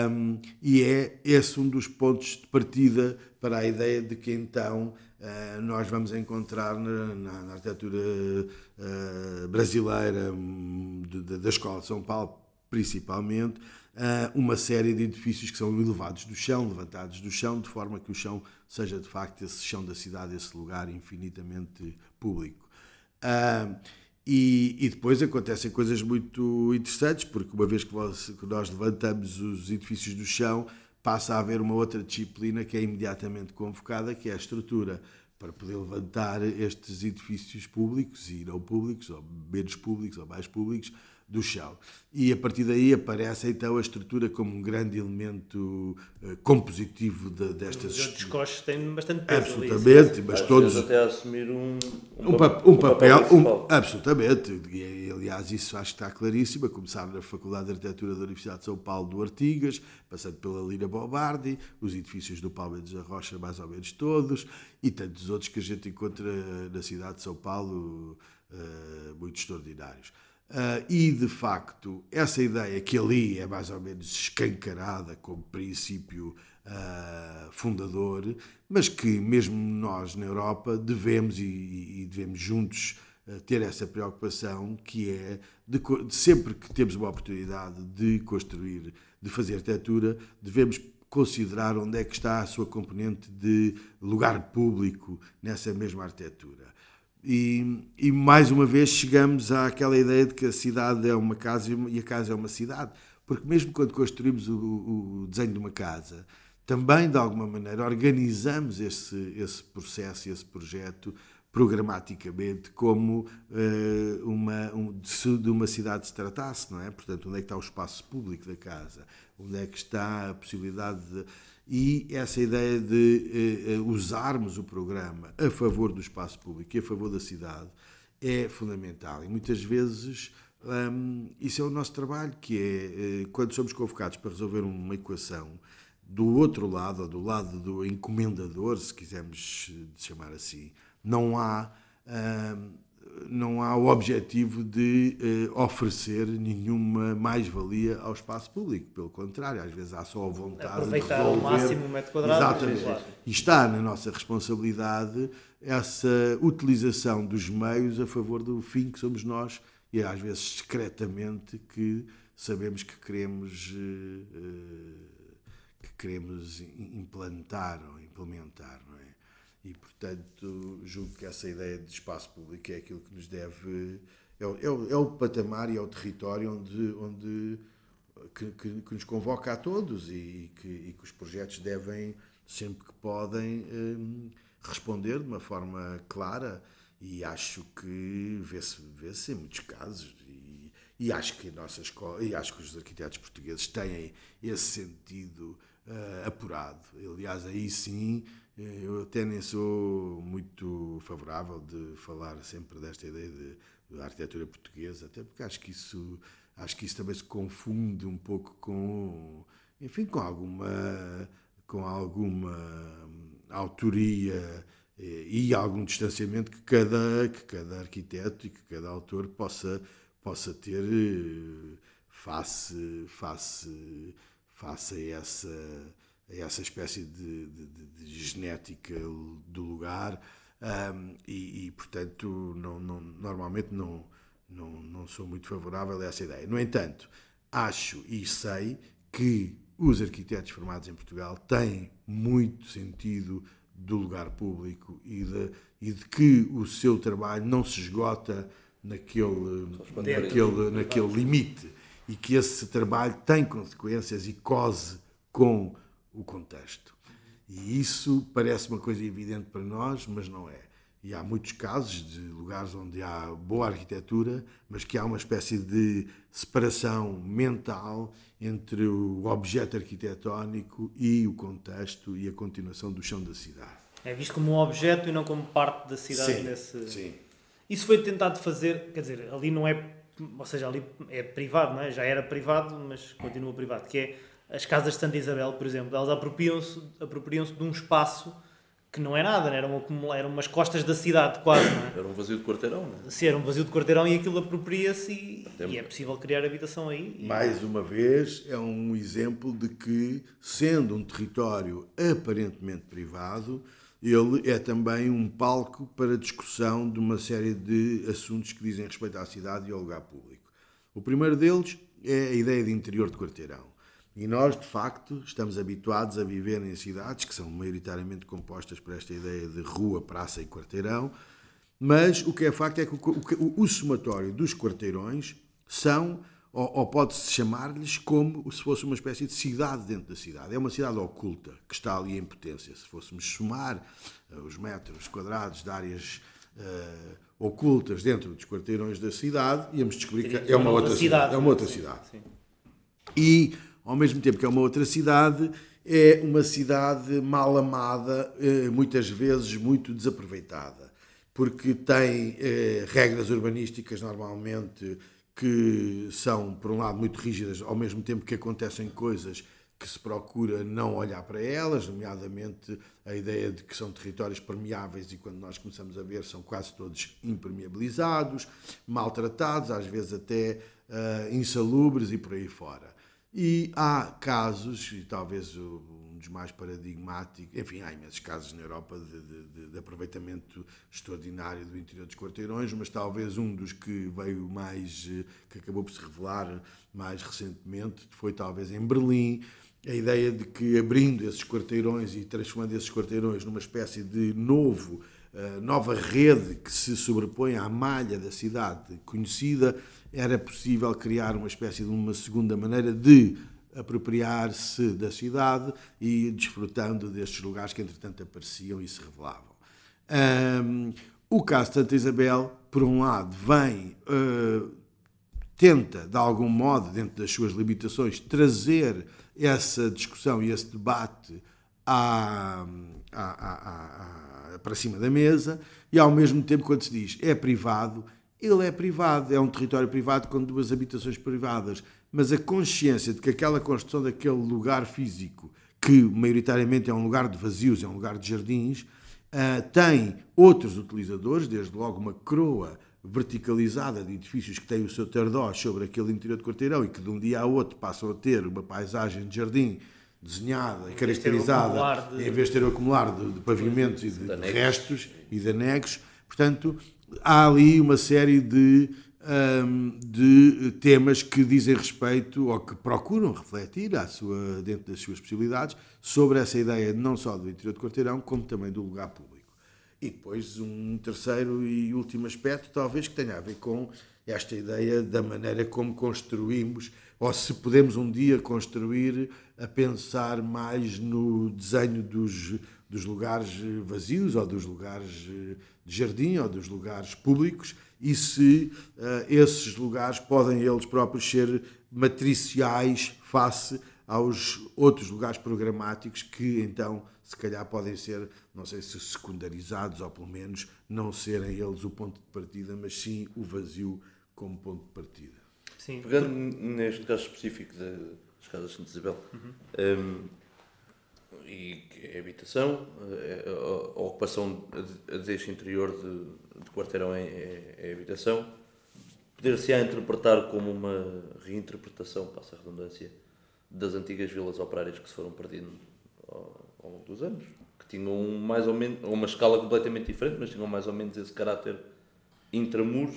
Um, e é esse um dos pontos de partida para a ideia de que então uh, nós vamos encontrar na, na, na arquitetura uh, brasileira hum, de, de, da Escola de São Paulo, principalmente, uh, uma série de edifícios que são elevados do chão, levantados do chão, de forma que o chão seja de facto esse chão da cidade, esse lugar infinitamente público. E, e, depois acontecem coisas muito interessantes, porque uma vez que, nós levantamos os edifícios do chão, passa a haver uma outra disciplina que é imediatamente convocada, que é a estrutura, para poder levantar estes edifícios públicos e não públicos, ou menos públicos ou mais públicos, do chão. E a partir daí aparece então a estrutura como um grande elemento uh, compositivo de, destas. Os descoches têm bastante peso. Absolutamente, ali, mas Às todos. até assumir um, um, um, pa um papel. papel um, absolutamente. E, aliás, isso acho que está claríssimo. A começar na Faculdade de Arquitetura da Universidade de São Paulo do Artigas, passando pela Lina Bobardi, os edifícios do Palmeiras da Rocha, mais ou menos todos, e tantos outros que a gente encontra na cidade de São Paulo, uh, muito extraordinários. Uh, e, de facto, essa ideia que ali é mais ou menos escancarada como princípio uh, fundador, mas que mesmo nós na Europa devemos e, e devemos juntos uh, ter essa preocupação, que é de, de, sempre que temos uma oportunidade de construir, de fazer arquitetura, devemos considerar onde é que está a sua componente de lugar público nessa mesma arquitetura. E, e, mais uma vez chegamos àquela ideia de que a cidade é uma casa e a casa é uma cidade. Porque mesmo quando construímos o, o desenho de uma casa, também de alguma maneira organizamos esse, esse processo, esse projeto programaticamente como uh, uma, um, de, de, uma cidade se tratasse, não é? Portanto, onde é que está o espaço público da casa? Onde é que está a possibilidade de e essa ideia de eh, eh, usarmos o programa a favor do espaço público e a favor da cidade é fundamental. E muitas vezes um, isso é o nosso trabalho, que é eh, quando somos convocados para resolver uma equação, do outro lado, ou do lado do encomendador, se quisermos chamar assim, não há um, não há o objetivo de eh, oferecer nenhuma mais-valia ao espaço público. Pelo contrário, às vezes há só a vontade Aproveitar de resolver. ao máximo o metro quadrado. Exatamente. Claro. E está na nossa responsabilidade essa utilização dos meios a favor do fim que somos nós e às vezes discretamente que sabemos que queremos, eh, que queremos implantar ou implementar. Não é? E, portanto, julgo que essa ideia de espaço público é aquilo que nos deve. É o, é é o patamar e é o território onde, onde que, que, que nos convoca a todos e que, e que, os projetos devem, sempre que podem, um, responder de uma forma clara. E acho que vê-se vê, em muitos casos. E, e, acho que nossa escola, e acho que os arquitetos portugueses têm esse sentido uh, apurado. Aliás, aí sim eu até nem sou muito favorável de falar sempre desta ideia de, de arquitetura portuguesa, até porque acho que isso acho que isso também se confunde um pouco com, enfim, com alguma com alguma autoria e algum distanciamento que cada que cada arquiteto e que cada autor possa possa ter face face face a essa essa espécie de, de, de genética do lugar um, e, e, portanto, não, não, normalmente não, não, não sou muito favorável a essa ideia. No entanto, acho e sei que os arquitetos formados em Portugal têm muito sentido do lugar público e de, e de que o seu trabalho não se esgota naquele, naquele, naquele limite e que esse trabalho tem consequências e cose com o contexto. E isso parece uma coisa evidente para nós, mas não é. E há muitos casos de lugares onde há boa arquitetura, mas que há uma espécie de separação mental entre o objeto arquitetónico e o contexto e a continuação do chão da cidade. É visto como um objeto e não como parte da cidade. Sim, nesse... sim. Isso foi tentado fazer, quer dizer, ali não é, ou seja, ali é privado, não é? Já era privado, mas continua privado, que é as casas de Santa Isabel, por exemplo, elas apropriam-se apropriam de um espaço que não é nada, né? eram, eram umas costas da cidade quase, não é? Era um vazio de quarteirão, não é? Sim, era um vazio de quarteirão e aquilo apropria-se e, e, é possível criar habitação aí. E... Mais uma vez, é um exemplo de que, sendo um território aparentemente privado, ele é também um palco para discussão de uma série de assuntos que dizem respeito à cidade e ao lugar público. O primeiro deles é a ideia de interior de quarteirão. E nós, de facto, estamos habituados a viver em cidades que são maioritariamente compostas por esta ideia de rua, praça e quarteirão, mas o que é facto é que o, o, o somatório dos quarteirões são ou, ou pode-se chamar-lhes como se fosse uma espécie de cidade dentro da cidade. É uma cidade oculta que está ali em potência. Se fôssemos somar uh, os metros quadrados de áreas uh, ocultas dentro dos quarteirões da cidade, íamos descobrir que é uma outra cidade. cidade. É uma outra cidade. Sim. E, ao mesmo tempo que é uma outra cidade, é uma cidade mal amada, uh, muitas vezes muito desaproveitada, porque tem regras urbanísticas normalmente que são, por um lado, muito rígidas, ao mesmo tempo que acontecem coisas que se procura não olhar para elas, nomeadamente a ideia de que são territórios permeáveis e quando nós começamos a ver são quase todos impermeabilizados, maltratados, às vezes até uh, insalubres e por aí fora. E há casos, e talvez um dos mais paradigmáticos, enfim, há imensos casos na Europa de, de, de, aproveitamento extraordinário do interior dos quarteirões, mas talvez um dos que veio mais, eh, que acabou por se revelar mais recentemente, foi talvez em Berlim, a ideia de que abrindo esses quarteirões e transformando esses quarteirões numa espécie de novo, uh, nova rede que se sobrepõe à malha da cidade conhecida, era possível criar uma espécie de uma segunda maneira de apropriar-se da cidade e desfrutando destes lugares que entretanto apareciam e se revelavam. Um, o caso de Santa Isabel, por um lado, vem, uh, tenta, de algum modo, dentro das suas limitações, trazer essa discussão e esse debate à, à, à, para cima da mesa, e ao mesmo tempo, quando se diz é privado, ele é privado, é um território privado com duas habitações privadas, mas a consciência de que aquela construção daquele lugar físico, que maioritariamente é um lugar de vazios, é um lugar de jardins, uh, tem outros utilizadores, desde logo uma croa verticalizada de edifícios que têm o seu tardó sobre aquele interior de quarteirão e que de um dia a outro passam a ter uma paisagem de jardim desenhada e caracterizada, de... em vez de ter o acumular de, de pavimentos e de, de restos e de anexos. Portanto, há ali uma série de, um, de temas que dizem respeito ou que procuram refletir à sua, dentro das suas possibilidades sobre essa ideia não só do interior de quarteirão, como também do lugar público. E depois um terceiro e último aspecto, talvez que tenha a ver com esta ideia da maneira como construímos, ou se podemos um dia construir a pensar mais no desenho dos, dos lugares vazios ou dos lugares de jardim ou dos lugares públicos e se uh, esses lugares podem eles próprios ser matriciais face aos outros lugares programáticos que então se calhar podem ser, não sei se secundarizados ou pelo menos não serem eles o ponto de partida, mas sim o vazio como ponto de partida. Sim. Pegando neste caso específico das casas de Santa Isabel, uhum. um, e que é habitação, é, a, a ocupação deste interior de, de quarteirão é, é, é habitação, poder-se-á interpretar como uma reinterpretação, passa a redundância, das antigas vilas operárias que se foram perdendo ao, ao longo dos anos, que tinham mais ou menos, uma escala completamente diferente, mas tinham mais ou menos esse caráter intramuros.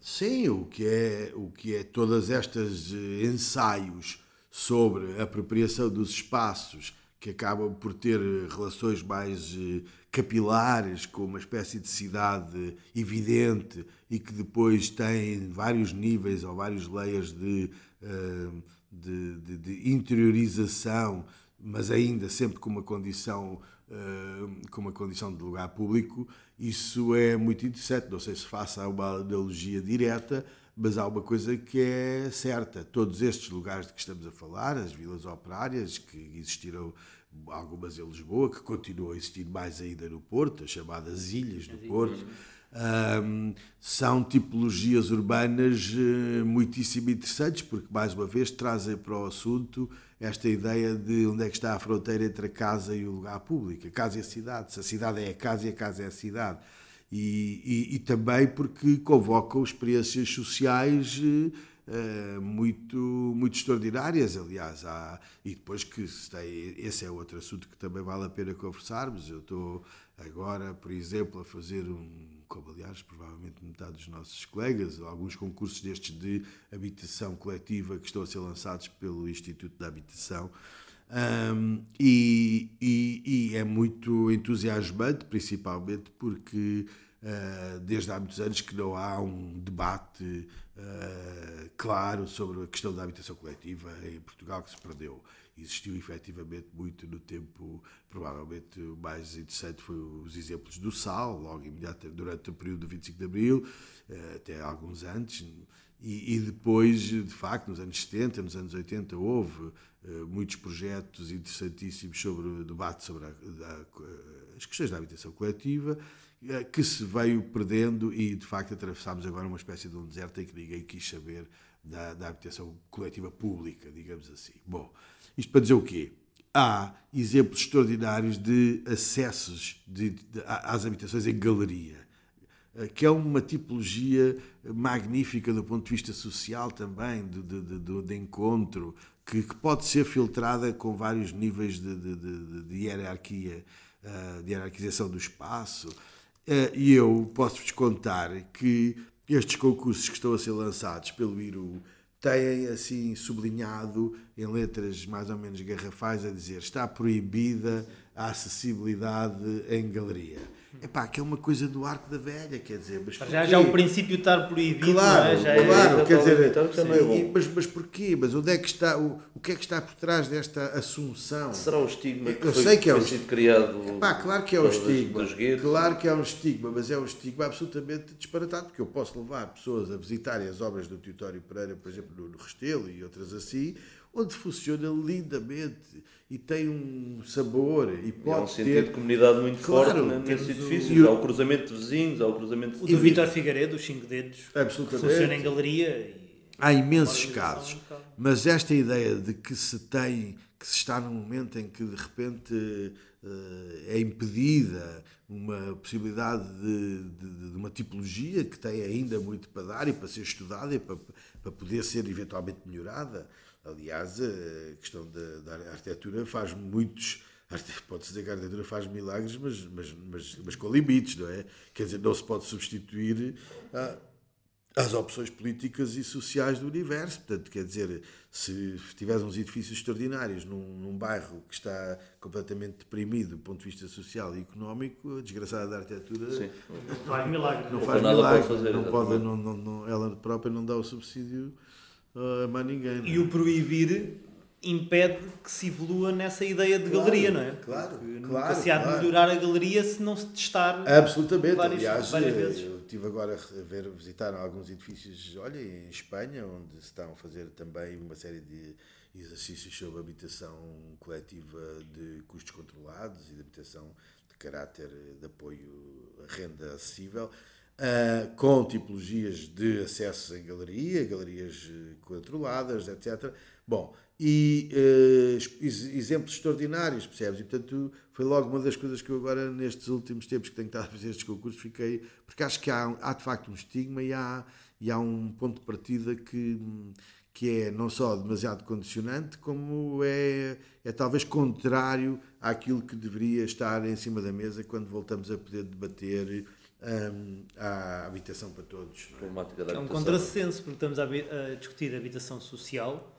Sim, o que é, o que é todas estas eh, ensaios sobre a apropriação dos espaços que acaba por ter relações mais eh, capilares, com uma espécie de cidade evidente e que depois tem vários níveis ou vários layers de, eh, de, de, de interiorização, mas ainda sempre com uma condição eh, com uma condição de lugar público, isso é muito interessante. Não sei se faça uma analogia direta, mas há uma coisa que é certa: todos estes lugares de que estamos a falar, as vilas operárias, que existiram algumas em Lisboa, que continuam a existir mais ainda no Porto, as chamadas Ilhas do Porto. Um, são tipologias urbanas uh, muitíssimo interessantes, porque, mais uma vez, trazem para o assunto esta ideia de onde é que está a fronteira entre a casa e o lugar público. A casa e a cidade. Se a cidade é a casa e a casa é a cidade. E, e, e também porque convocam experiências sociais. Uh, muito, muito extraordinárias, aliás. Há, e depois que tem, esse é outro assunto que também vale a pena conversarmos. Eu estou agora, por exemplo, a fazer um, como aliás provavelmente metade dos nossos colegas, alguns concursos destes de habitação coletiva que estão a ser lançados pelo Instituto da Habitação. Um, e, e, e, é muito entusiasmante, principalmente porque desde há muitos anos que não há um debate uh, claro sobre a questão da habitação coletiva em Portugal que se perdeu. Existiu efetivamente muito no tempo, provavelmente o mais interessante foi os exemplos do Sal, logo imediato durante o período do 25 de Abril, uh, até alguns antes. E, e, depois, de facto, nos anos 70, nos anos 80, houve uh, muitos projetos interessantíssimos sobre o debate sobre a, a, as questões da habitação coletiva eh, que se veio perdendo e, de facto, atravessámos agora uma espécie de um deserto em que ninguém quis saber da, da habitação coletiva pública, digamos assim. Bom, isto para dizer o quê? Há exemplos extraordinários de acessos de, de, às habitações em galeria, eh, que é uma tipologia magnífica do ponto de vista social também, de, de, de encontro, que, que, pode ser filtrada com vários níveis de, hierarquia, eh, de hierarquização do espaço. Eh, e eu posso-vos contar que estes concursos que estão a ser lançados pelo IRU têm assim sublinhado em letras mais ou menos garrafais a dizer está proibida a acessibilidade em galeria. Epá, que é uma coisa do arco da velha, quer dizer, mas já, já o princípio estar proibido, claro, é? já claro, é, quer dizer, então, sim, mas, mas porquê? Mas onde é que está, o, o que é que está por trás desta assunção? Será o estigma que Eu foi, sei que é foi o sido criado Epá, claro que é o dos- estigma, claro que é um estigma, mas é um estigma absolutamente disparatado, porque eu posso levar pessoas a visitarem as obras do Tutório Pereira, por exemplo, no no Restelo e outras assim, onde funciona lindamente e tem um sabor e Há um pode sentido ter de comunidade muito Claro, forte né, temos nesses o- edifícios. o- Há o cruzamento de vizinhos, há o cruzamento O de do Vítor Figueiredo, os 5 dedos, que absolutamente funciona em galeria. E... Há imensos casos, um mas esta ideia de que se tem, que se está num momento em que de repente eh, é impedida uma possibilidade de, de- de uma tipologia que tem ainda muito para dar e para ser estudada e para, para poder ser eventualmente melhorada. Aliás, a questão da, da arquitetura faz muitos. Pode-se dizer que a arquitetura faz milagres, mas, mas, mas, mas com limites, não é? Quer dizer, não se pode substituir a, às opções políticas e sociais do universo. Portanto, quer dizer, se tiveres uns edifícios extraordinários num, num bairro que está completamente deprimido do ponto de vista social e económico, a desgraçada da arquitetura Sim. Faz milagre. não faz nada milagre. fazer, não pode, não, não, não- ela própria não dá o subsídio uh, a mais ninguém. não é? E o proibir impede que se evolua nessa ideia de galeria, não é? claro, Porque nunca claro, se há de claro. melhorar a galeria se não se testar. Absolutamente. Várias- Aliás, várias eh, vezes. eu estive agora a ver, visitar alguns edifícios, olha, em Espanha, onde se estão a fazer também uma série de exercícios sobre habitação coletiva de custos controlados e de habitação de caráter de apoio à renda acessível, ah, com tipologias de acesso em galeria, galerias eh, controladas, etc. Bom, e eh, ex- exemplos extraordinários, percebes? E portanto foi logo uma das coisas que eu agora, nestes últimos tempos que tenho estado a fazer estes concursos, fiquei. Porque acho que há, há de facto um estigma e há, e há um ponto de partida que, que é não só demasiado condicionante, como é, é talvez contrário àquilo que deveria estar em cima da mesa quando voltamos a poder debater a habitação para todos. não é? É um contrassenso, porque estamos a, a discutir habitação social,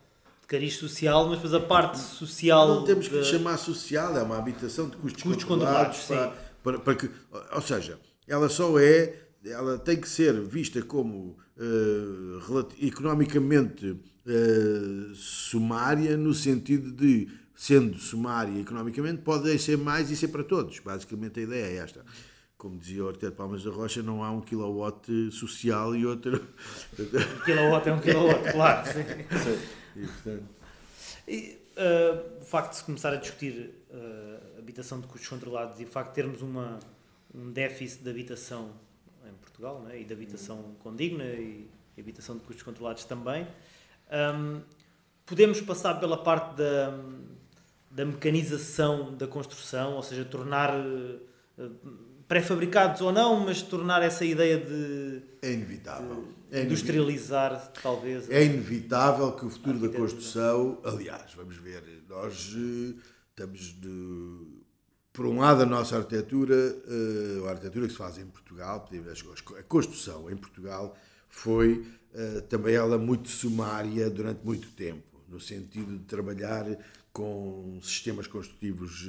de cariz social, mas depois a parte social. Não temos que lhe chamar social, é uma habitação de custos, Custos controlados. controlados, para, para- para que, ou seja, ela só é, ela tem que ser vista como relati- economicamente eh, sumária, no sentido de, sendo sumária economicamente, pode ser mais e ser para todos. Basicamente a ideia é esta. Como dizia o arquiteto Palmas da Rocha, não há um kilowatt social e outro. Um kilowatt é um kilowatt, claro. Sim. E, portanto, E, uh, o facto de se começar a discutir uh, habitação de custos controlados e o facto de termos uma, um déficit de habitação em Portugal né, e de habitação condigna e habitação de custos controlados também, um, podemos passar pela parte da, da mecanização da construção, ou seja, tornar uh, pré-fabricados ou não, mas tornar essa ideia de, é inevitável. de É inevitável. industrializar, talvez. É inevitável que o futuro da construção, aliás, vamos ver, nós eh, estamos de. Por um lado, a nossa arquitetura, eh, a arquitetura que se faz em Portugal, a construção em Portugal, foi eh, também ela muito sumária durante muito tempo, no sentido de trabalhar com sistemas construtivos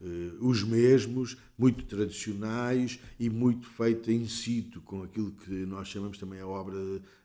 eh, os mesmos, muito tradicionais e muito feita in situ, com aquilo que nós chamamos também a obra,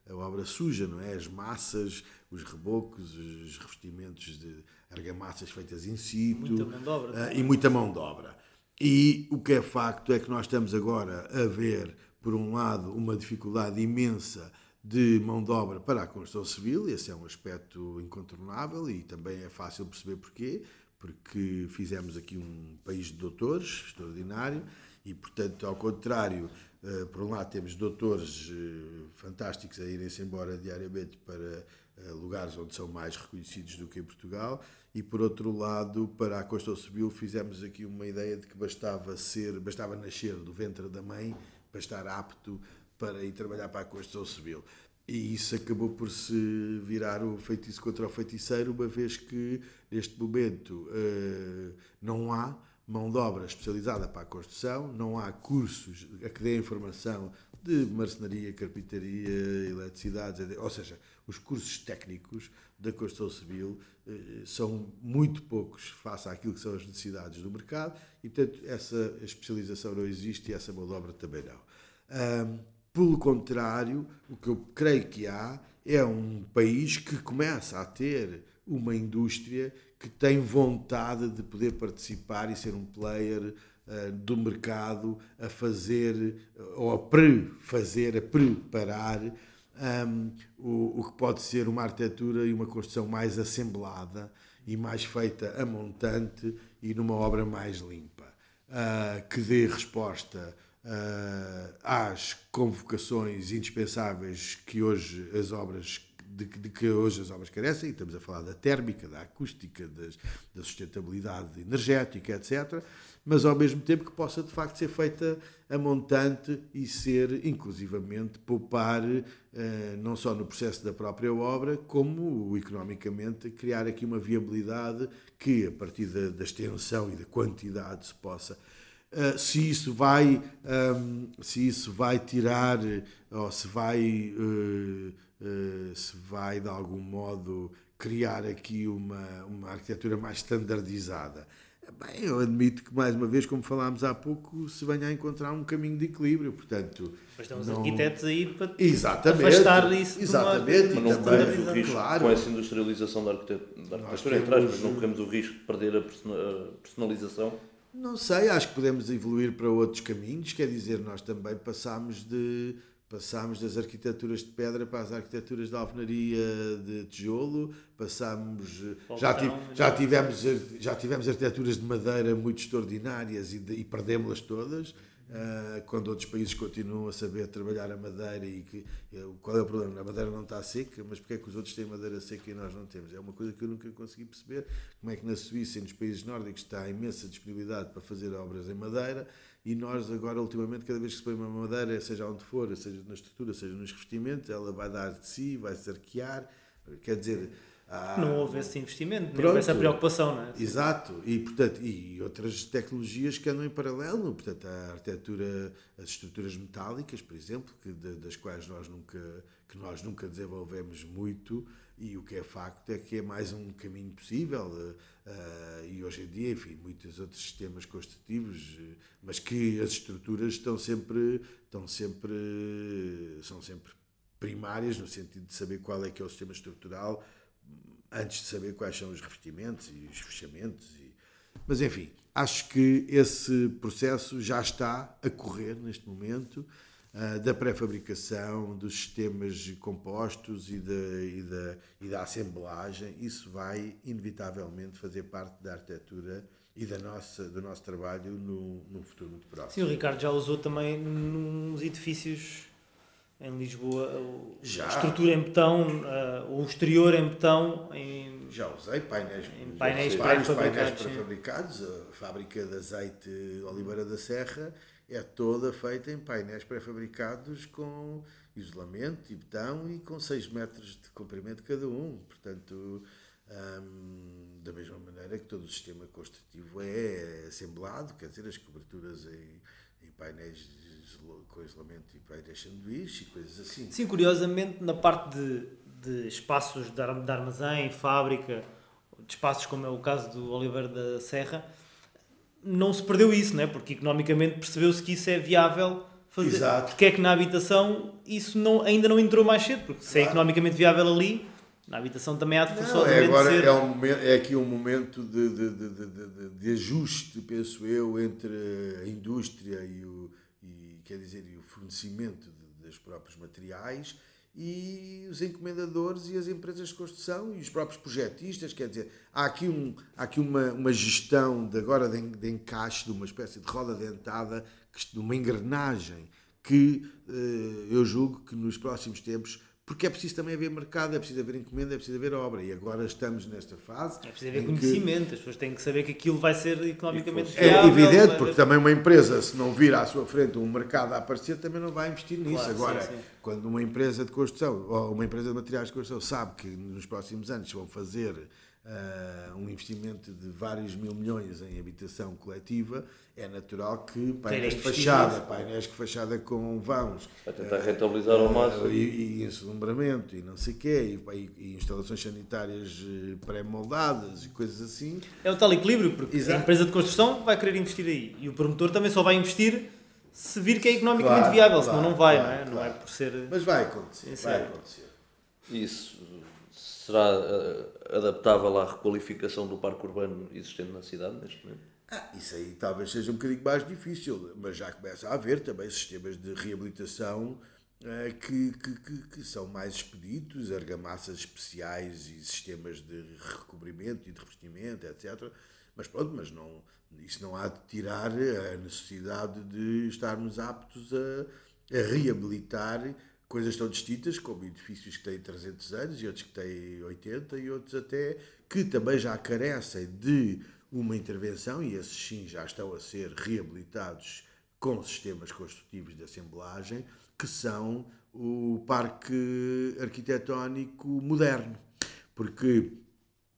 a obra suja, não é? As massas, os rebocos, os revestimentos de argamassas feitas in situ. Muita mão de obra. ah, e muita mão de obra. E o que é facto é que nós estamos agora a ver, por um lado, uma dificuldade imensa de mão de obra para a construção civil, esse é um aspecto incontornável e também é fácil perceber porquê, porque fizemos aqui um país de doutores extraordinário e, portanto, ao contrário, eh, por um lado temos doutores eh, fantásticos a irem-se embora diariamente para eh, lugares onde são mais reconhecidos do que em Portugal e por outro lado para a construção civil fizemos aqui uma ideia de que bastava ser bastava nascer do ventre da mãe para estar apto para ir trabalhar para a construção civil. E isso acabou por se virar o feitiço contra o feiticeiro uma vez que neste momento eh, não há mão de obra especializada para a construção, não há cursos a que dêem formação de marcenaria, carpintaria, eletricidade, ou seja, os cursos técnicos da construção civil eh, são muito poucos face àquilo que são as necessidades do mercado e, portanto, essa especialização não existe e essa mão de obra também não. Pelo contrário, o que eu creio que há é um país que começa a ter uma indústria que tem vontade de poder participar e ser um player ah, do mercado a fazer ou a prefazer, a preparar um, o, o que pode ser uma arquitetura e uma construção mais assemblada e mais feita a montante e numa obra mais limpa, ah, que dê resposta ah, às convocações indispensáveis que hoje as obras de, de que hoje as obras carecem, e estamos a falar da térmica, da acústica, das- da sustentabilidade energética, etc., mas ao mesmo tempo que possa de facto ser feita a montante e ser, inclusivamente, poupar eh, não só no processo da própria obra, como economicamente criar aqui uma viabilidade que, a partir da, da extensão e da quantidade, se possa Uh, se isso vai um, se isso vai tirar ou se vai uh, uh, se vai de algum modo criar aqui uma uma arquitetura mais standardizada. Bem eu admito que mais uma vez como falámos há pouco se venha a encontrar um caminho de equilíbrio portanto Mas estamos não- arquitetos aí para exatamente. afastar isso de uma- exatamente. Mas e não corremos o risco claro. com essa industrialização da arquitetura, da arquitetura entre temos- aspas, não corremos o risco de perder a personalização. Não sei, acho que podemos evoluir para outros caminhos, quer dizer, nós também passámos de passámos das arquiteturas de pedra para as arquiteturas de alvenaria de tijolo, passámos já, ti- Balcão, já tivemos já tivemos arquiteturas de madeira muito extraordinárias e, de- e perdemos-las todas. Ah, quando outros países continuam a saber trabalhar a madeira e que eh, qual é o problema? A madeira não está seca, mas porque é que os outros têm madeira seca e nós não temos? É uma coisa que eu nunca consegui perceber. Como é que na Suíça e nos países nórdicos está imensa disponibilidade para fazer obras em madeira e nós agora, ultimamente, cada vez que se põe uma madeira, seja onde for, seja na estrutura, seja nos revestimentos, ela vai dar de si, vai se arquear. Quer dizer, há- Não houve esse investimento, Pronto. houve essa preocupação, não é? Exato, e, portanto, e outras tecnologias que andam em paralelo, portanto, a arquitetura, as estruturas metálicas, por exemplo, que, das quais nós nunca, que nós nunca desenvolvemos muito, e o que é facto é que é mais um caminho possível, eh, eh, e hoje em dia, enfim, muitos outros sistemas construtivos, eh, mas que as estruturas estão sempre, estão sempre, são sempre primárias, no sentido de saber qual é que é o sistema estrutural, antes de saber quais são os revestimentos e os fechamentos. e- Mas, enfim, acho que esse processo já está a correr neste momento, ah, da pré-fabricação, dos sistemas compostos e da, e, da, e da assemblagem. Isso vai, inevitavelmente, fazer parte da arquitetura e da nossa, do nosso trabalho no, no futuro muito próximo. Sim, o Ricardo já usou também nos edifícios em Lisboa o- Já. a estrutura em betão, ah, o exterior em betão, em Já usei painéis, Em painéis vários painéis pré-fabricados. A fábrica de azeite Oliveira da Serra é toda feita em painéis pré-fabricados com isolamento e betão e com 6 metros de comprimento cada um. Portanto, hum, da mesma maneira que todo o sistema construtivo é assemblado, quer dizer, as coberturas em, em painéis com isolamento e painéis sanduíche e coisas assim. Sim, curiosamente, na parte de, de espaços de, ar- de armazém, fábrica, de espaços como é o caso do Oliveira da Serra, não se perdeu isso, né? porque economicamente percebeu-se que isso é viável fazer. Exato. Porque é que na habitação isso não, ainda não entrou mais cedo, porque se é economicamente viável ali, na habitação também há de Não, é, agora ser. é, um é aqui um momento de, de, de, de, de- de ajuste, penso eu, entre a indústria e o, quer dizer, e o fornecimento dos próprios materiais e os encomendadores e as empresas de construção e os próprios projetistas, quer dizer, há aqui, um, há aqui uma, uma gestão de agora de, de encaixe, de uma espécie de roda dentada, de uma engrenagem que eh, eu julgo que nos próximos tempos, porque é preciso também haver mercado, é preciso haver encomenda, é preciso haver obra, e agora estamos nesta fase. É preciso haver em que- conhecimento, as pessoas têm que saber que aquilo vai ser economicamente É viável. evidente, vai porque também uma empresa, se não vir à sua frente um mercado a aparecer, também não vai investir nisso. Claro, Agora, sim, sim. quando uma empresa de construção ou uma empresa de materiais de construção sabe que nos próximos anos vão fazer ah, um investimento de vários mil milhões em habitação coletiva, é natural que painéis de fachada, painéis de fachada com vãos, Vai tentar rentabilizar ao máximo. e, e ensombramento e não sei o quê, e, e- instalações sanitárias eh, pré-moldadas e coisas assim. É o tal equilíbrio, porque Exato. a empresa de construção vai querer investir aí e o promotor também só vai investir se vir que é economicamente Claro, viável, claro, senão não vai, claro, não é? Não é por ser. Mas vai acontecer, vai acontecer. Isso será eh, adaptável à requalificação do parque urbano existente na cidade neste momento? Ah, isso aí talvez seja um bocadinho mais difícil, mas já começa a haver também sistemas de reabilitação eh, que, que, que, que são mais expeditos, argamassas especiais e sistemas de recobrimento e de revestimento, etc. Mas pronto, mas não, isso não há de tirar a necessidade de estarmos aptos a, a reabilitar coisas tão distintas como edifícios que têm 300 anos e outros que têm 80 e outros até que também já carecem de uma intervenção e esses sim já estão a ser reabilitados com sistemas construtivos de assemblagem que são o parque arquitetónico moderno. Porque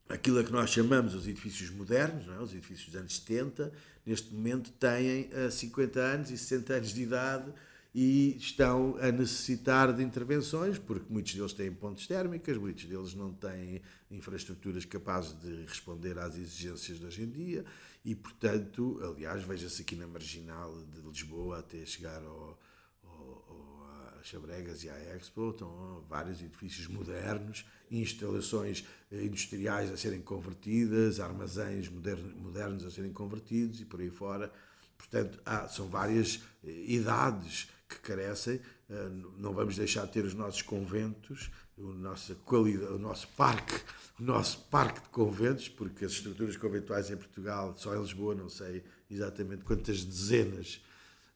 aquilo a que nós chamamos os edifícios modernos, é? os edifícios dos anos 70, neste momento têm eh, 50 anos e 60 anos de idade e estão a necessitar de intervenções, porque muitos deles têm pontes térmicas, muitos deles não têm infraestruturas capazes de responder às exigências de hoje em dia e, portanto, aliás, veja-se aqui na marginal de Lisboa até chegar ao, ao, ao, a Chabregas e à Expo, estão vários edifícios modernos, instalações eh, industriais a serem convertidas, armazéns modernos, modernos a serem convertidos e por aí fora. Portanto, há, são várias eh, idades que carecem. Eh, não vamos deixar de ter os nossos conventos, o nosso, o nosso parque, o nosso parque de conventos, porque as estruturas conventuais em Portugal, só em Lisboa, não sei exatamente quantas dezenas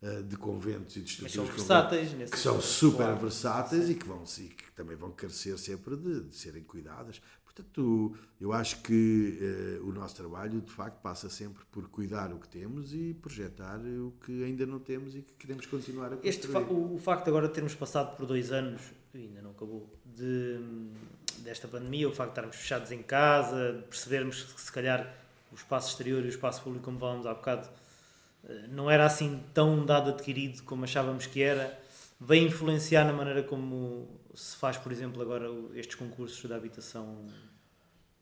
eh, de conventos e de estruturas são versáteis nesse que são super claro. versáteis e que, vão, e que também vão carecer sempre de, de serem cuidadas. Portanto, eu acho que eh, o nosso trabalho, de facto, passa sempre por cuidar o que temos e projetar o que ainda não temos e que queremos continuar a construir. Este fa- o, o facto de agora termos passado por dois anos, ainda não acabou, de, desta pandemia, o facto de estarmos fechados em casa, de percebermos que se calhar o espaço exterior e o espaço público, como falamos há bocado, eh, não era assim tão dado adquirido como achávamos que era, vem influenciar na maneira como se faz, por exemplo, agora estes concursos da habitação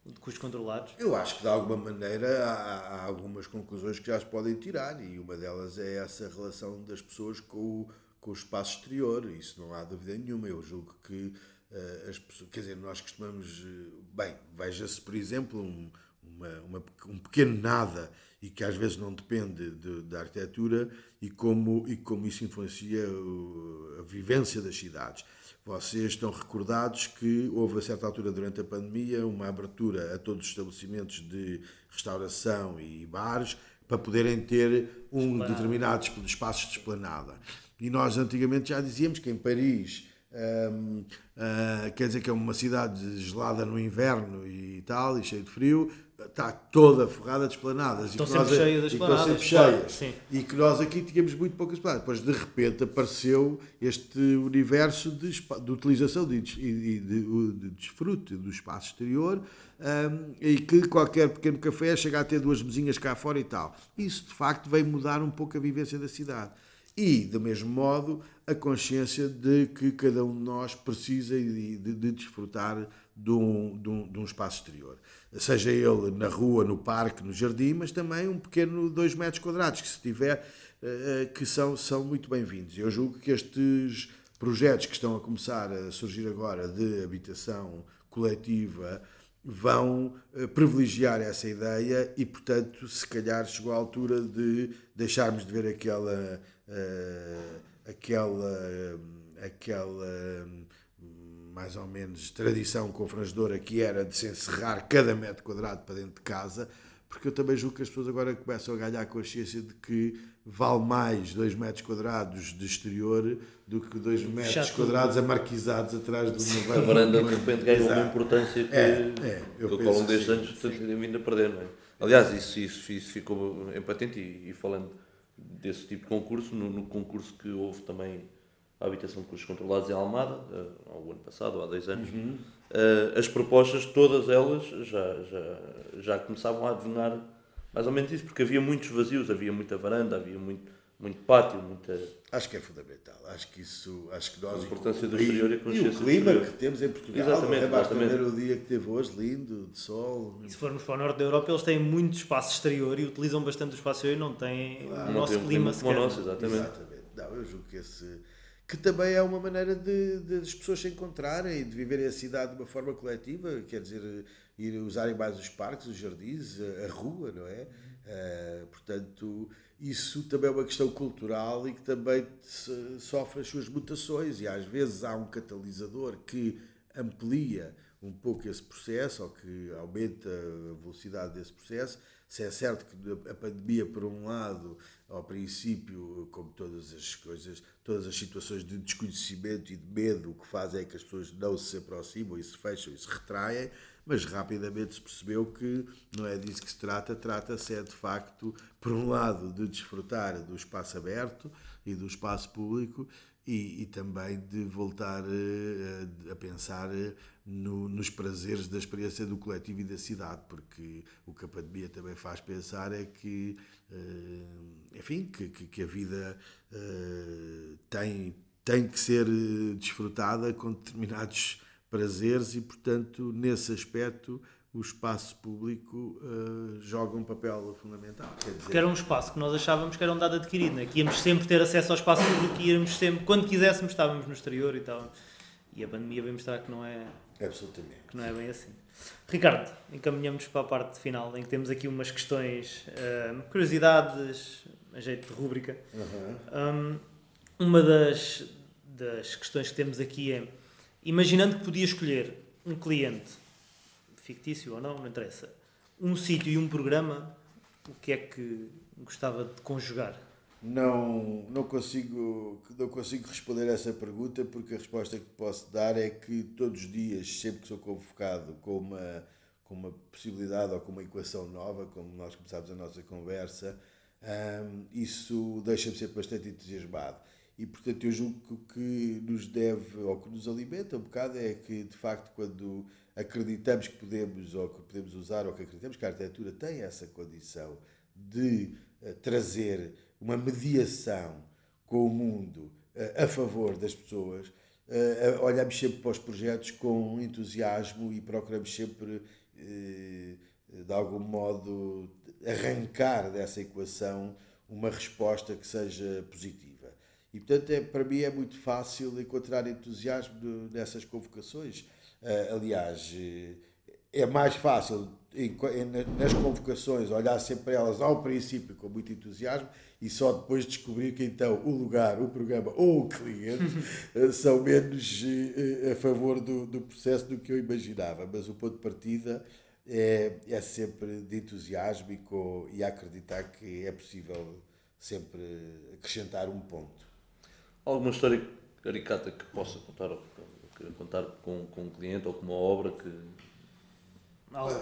de custos controlados? Eu acho que de alguma maneira há, há, algumas conclusões que já se podem tirar e uma delas é essa relação das pessoas com o, com o espaço exterior, isso não há dúvida nenhuma. Eu julgo que uh, as pessoas, quer dizer, nós costumamos, uh, bem, veja-se por exemplo um, uma, uma, um pequeno nada e que às vezes não depende de, da arquitetura e como, e como isso influencia a vivência das cidades. Vocês estão recordados que houve a certa altura durante a pandemia uma abertura a todos os estabelecimentos de restauração e bares para poderem ter um esplanada. determinado espaço de esplanada. E nós antigamente já dizíamos que em Paris um, uh, ah, quer dizer que é uma cidade gelada no inverno e tal, e cheia de frio, está toda forrada de esplanadas. Estão sempre nós, cheias das esplanadas. sempre cheias. Sim. E que nós aqui tínhamos muito poucas esplanadas. Depois, de repente, apareceu este universo de, de utilização e de, de, de, de, desfrute do espaço exterior um, e que qualquer pequeno café chega a ter duas mesinhas cá fora e tal. Isso, de facto, vem mudar um pouco a vivência da cidade. E, do mesmo modo, a consciência de que cada um de nós precisa de, de desfrutar de um, um, de um espaço exterior seja ele na rua, no parque, no jardim, mas também um pequeno 2 metros quadrados, que se tiver, eh, eh, que são, são muito bem-vindos. Eu julgo que estes projetos que estão a começar a surgir agora de habitação coletiva vão eh, privilegiar essa ideia e, portanto, se calhar chegou a altura de deixarmos de ver aquela aquela aquela mais ou menos tradição confrangedora que era de se encerrar cada metro quadrado para dentro de casa, porque eu também julgo que as pessoas agora começam a ganhar consciência de que vale mais 2 metros quadrados de exterior do que 2 metros Chato. quadrados amarquizados atrás de uma varanda. A varanda de repente ganha uma importância que, é, é, eu que ao longo destes anos tem vindo a perder. Não é? Aliás, isso, isso, isso ficou em patente e, e falando desse tipo de concurso, no, no concurso que houve também a habitação de custos controlados em Almada, uh, ao ano passado, ou há dois anos, uhum. uh, as propostas, todas elas, já, já, já começavam a adivinhar mais ou menos isso, porque havia muitos vazios, havia muita varanda, havia muito, muito pátio, muita... Acho que é fundamental, acho que isso, acho que nós... A importância do exterior e a consciência E o clima que temos em Portugal, exatamente, é, basta ver o dia que teve hoje, lindo, de sol... E se formos para o norte da Europa, eles têm muito espaço exterior e utilizam bastante o espaço exterior e não têm claro. o nosso não clima sequer. Como o nosso, exatamente. Exatamente. Não, eu julgo que esse que também é uma maneira de, de, as pessoas se encontrarem e de viverem a cidade de uma forma coletiva, quer dizer, ir usarem mais os parques, os jardins, a, rua, não é? Uh, portanto, isso também é uma questão cultural e que também sofre as suas mutações e às vezes há um catalisador que amplia um pouco esse processo ou que aumenta a velocidade desse processo. Se é certo que a pandemia, por um lado, ao princípio, como todas as coisas, todas as situações de desconhecimento e de medo, o que fazem é que as pessoas não se aproximam e se fecham e se retraem, mas rapidamente se percebeu que não é disso que se trata, trata-se é de facto, por um lado, de desfrutar do espaço aberto e do espaço público e, e também de voltar uh, a pensar uh, no, nos prazeres da experiência do coletivo e da cidade, porque o que a pandemia também faz pensar é que, uh, enfim, que, que, a vida tem, tem que ser desfrutada com determinados prazeres e, portanto, nesse aspecto o espaço público uh, joga um papel fundamental. Dizer... Porque era um espaço que nós achávamos que era um dado adquirido, né? que íamos sempre ter acesso ao espaço público, e íamos sempre, quando quiséssemos, estávamos no exterior e tal. E a pandemia veio mostrar que não é, Absolutamente. Que não é bem assim. Ricardo, encaminhamos para a parte final, em que temos aqui umas questões, uh, curiosidades, a jeito de rúbrica. Uhum. Um, uma das, das questões que temos aqui é, imaginando que podia escolher um cliente fictício ou não, não interessa, um sítio e um programa, o que é que gostava de conjugar? Não, não, consigo, não consigo responder essa pergunta porque a resposta que posso dar é que todos os dias, sempre que sou convocado com uma, com uma possibilidade ou com uma equação nova, como nós começámos a nossa conversa, um, isso deixa-me sempre bastante entusiasmado. E, portanto, eu julgo que o que nos deve, ou que nos alimenta um bocado, é que, de facto, quando acreditamos que podemos, ou que podemos usar, ou que acreditamos que a arquitetura tem essa condição de uh, trazer uma mediação com o mundo uh, a favor das pessoas, uh, olhamos sempre para os projetos com entusiasmo e procuramos sempre, de algum modo, arrancar dessa equação uma resposta que seja positiva. E, portanto, é, para mim é muito fácil encontrar entusiasmo nessas convocações. Uh, aliás, é mais fácil nas convocações olhar sempre para elas ao princípio com muito entusiasmo e só depois descobrir que então o lugar, o programa ou o cliente eh, são menos eh, a favor do, do processo do que eu imaginava. Mas o ponto de partida é, é sempre de entusiasmo e, com, e acreditar que é possível sempre acrescentar um ponto. Alguma história caricata que possa contar, contar com, com um cliente ou com uma obra que. Algo,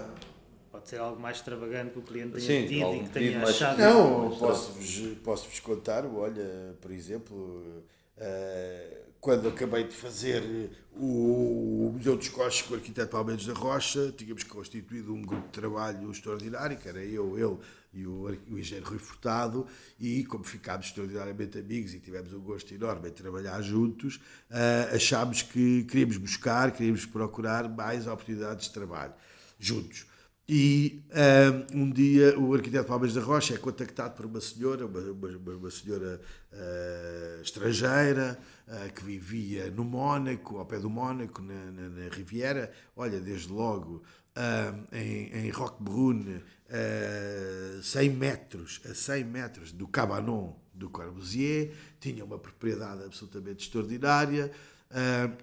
pode ser algo mais extravagante que o cliente tenha Sim, pedido e que tenha mais... achado. Não, posso-vos posso -vos contar, olha, por exemplo, uh, quando acabei de fazer o Museu dos Coches com o arquiteto Palmeiras da Rocha, tínhamos constituído um grupo de trabalho extraordinário, que era eu, ele e o, o engenheiro Rui Furtado, e como ficámos extraordinariamente amigos e tivemos um gosto enorme em trabalhar juntos, uh, achámos que queríamos buscar, queríamos procurar mais oportunidades de trabalho juntos. E um, um, dia o arquiteto Palmeiras da Rocha é contactado por uma senhora, uma, uma, uma senhora uh, estrangeira, uh, que vivia no Mónaco, ao pé do Mónaco, na, na, na Riviera. Olha, desde logo, em, em Roquebrune, uh, 100 metros, a 100 metros do Cabanon do Corbusier, tinha uma propriedade absolutamente extraordinária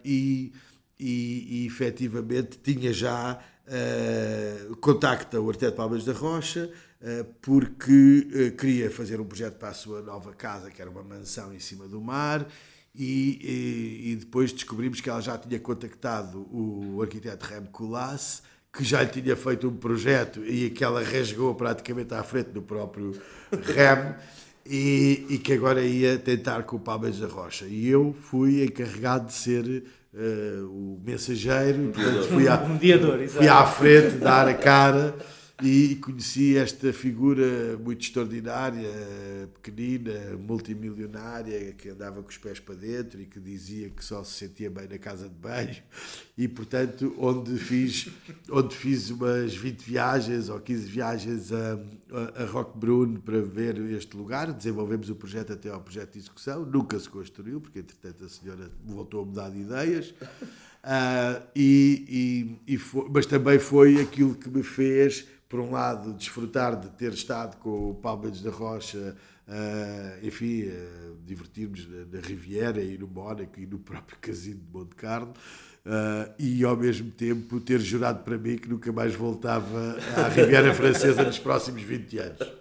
e, e, e efetivamente tinha já uh, contacta o arquiteto Palmas da Rocha uh, porque uh, queria fazer um projeto para a sua nova casa, que era uma mansão em cima do mar, e, e, e depois descobrimos que ela já tinha contactado o arquiteto Rem Colas, que já lhe tinha feito um projeto e que ela rasgou praticamente à frente do próprio Rem. E, e, que agora ia tentar com o Palmeiras da Rocha. E eu fui encarregado de ser uh, o mensageiro, portanto, fui, à, mediador, fui à frente dar a cara e conheci esta figura muito extraordinária, pequenina, multimilionária, que andava com os pés para dentro e que dizia que só se sentia bem na casa de banho. E, portanto, onde fiz, onde fiz umas 20 viagens ou 15 viagens a, a, Roquebrune para ver este lugar, desenvolvemos o projeto até ao projeto de execução, nunca se construiu, porque, entretanto, a senhora voltou a mudar de ideias. Uh, e, e, e foi, mas também foi aquilo que me fez por um lado, desfrutar de ter estado com o Palmeiras da Rocha, uh, enfim, uh, divertirmos na, na, Riviera e no Mónaco e no próprio casino de Monte Carlo, uh, e ao mesmo tempo ter jurado para mim que nunca mais voltava à Riviera Francesa nos próximos 20 anos.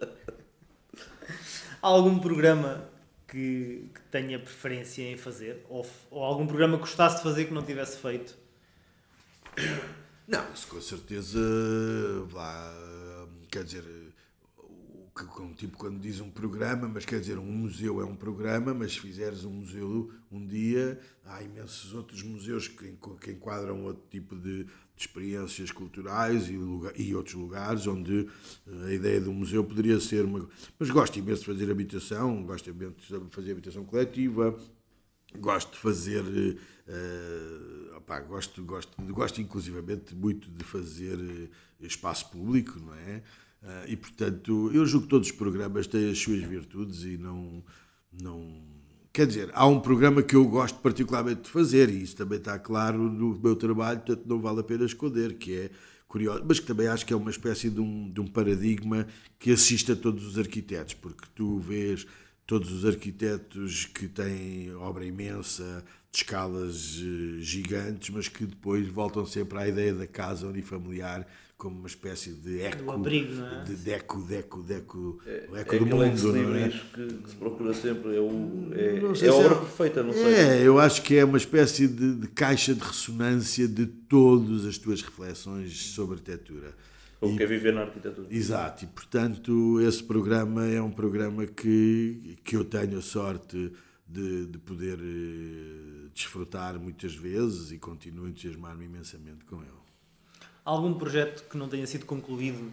Há algum programa que, que tenha preferência em fazer? Ou, ou algum programa que gostasse de fazer que não tivesse feito? Não, isso com certeza lá, quer dizer, tipo quando diz um programa, mas quer dizer, um museu é um programa, mas se fizeres um museu um dia, há imensos outros museus que, enquadram outro tipo de, de experiências culturais e, lugar, e, outros lugares onde eh, a ideia do museu poderia ser uma. Mas gosto imenso de fazer habitação, gosto imenso de fazer habitação coletiva, gosto de fazer. Uh, gosto, gosto, gosto inclusivamente muito de fazer uh, espaço público, não é? Uh, e portanto, eu julgo que todos os programas têm as suas virtudes e não. não Quer dizer, há um programa que eu gosto particularmente de fazer, e isso também está claro no meu trabalho, portanto não vale a pena esconder, que é curioso, mas que também acho que é uma espécie de um, de um paradigma que assiste a todos os arquitetos, porque tu vês todos os arquitetos que têm obra imensa, de escalas eh, gigantes, mas que depois voltam sempre à ideia da casa unifamiliar como uma espécie de eco, abrigo, não é? de deco, deco, deco, é, eco é do mundo. Não é? que, que, se procura sempre, é, o, é, é a obra é, perfeita, não sei. É, eu acho que é uma espécie de, de caixa de ressonância de todas as tuas reflexões sobre arquitetura. Ou quer viver na arquitetura. Exato, e portanto esse programa é um programa que, que eu tenho a sorte de, de poder uh, desfrutar muitas vezes e continuo a entusiasmar-me imensamente com ele. Algum projeto que não tenha sido concluído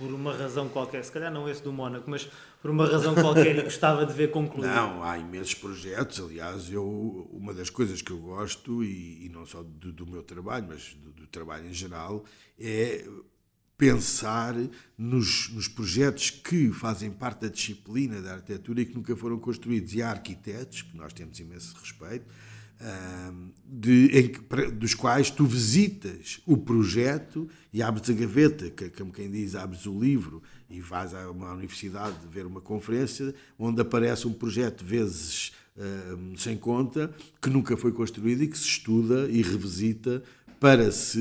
por uma razão qualquer, se calhar não esse do Mónaco, mas por uma razão qualquer e gostava de ver concluído? Não, há imensos projetos. Aliás, eu, uma das coisas que eu gosto, e, e não só do, do, meu trabalho, mas do, do, trabalho em geral, é pensar nos, nos projetos que fazem parte da disciplina da arquitetura e que nunca foram construídos. E há arquitetos, que nós temos imenso respeito, de, em, dos quais tu visitas o projeto e abres a gaveta, que, como quem diz, abres o livro e vais a uma universidade ver uma conferência onde aparece um projeto vezes sem conta que nunca foi construído e que se estuda e revisita para se,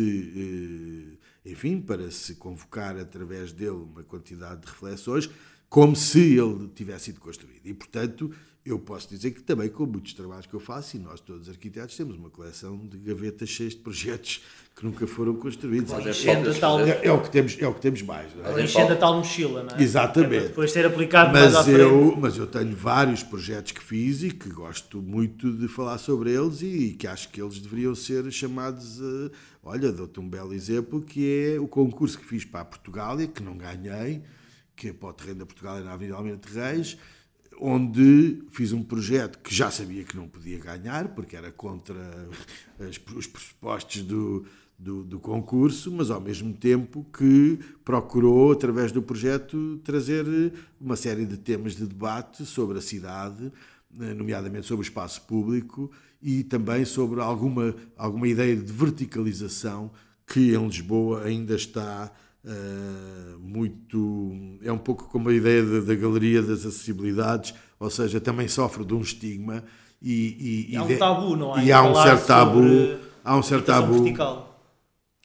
uh, enfim, para se convocar através dele uma quantidade de reflexões como se ele tivesse sido construído. E, portanto, eu posso dizer que também com muitos trabalhos que eu faço, e nós todos arquitetos temos uma coleção de gavetas cheias de projetos que nunca foram construídos. É, tal... é, é, o que temos, é o que temos mais. Não é? Enchendo a tal mochila, não é? Exatamente. É depois ser aplicado mas mais à eu, Mas eu tenho vários projetos que fiz e que gosto muito de falar sobre eles e que acho que eles deveriam ser chamados... Uh, olha, dou-te um belo exemplo que é o concurso que fiz para a Portugália, que não ganhei, que é para o terreno da Portugália na Avenida Almirante Reis, onde fiz um projeto que já sabia que não podia ganhar, porque era contra os pressupostos do, do, do, concurso, mas ao mesmo tempo que procurou, através do projeto, trazer uma série de temas de debate sobre a cidade, nomeadamente sobre o espaço público e também sobre alguma, alguma ideia de verticalização que em Lisboa ainda está Uh, muito. É um pouco como a ideia da, da, Galeria das Acessibilidades, ou seja, também sofre de um estigma. E, e, há um tabu, não é? E há um certo tabu. Há um certo tabu. Vertical.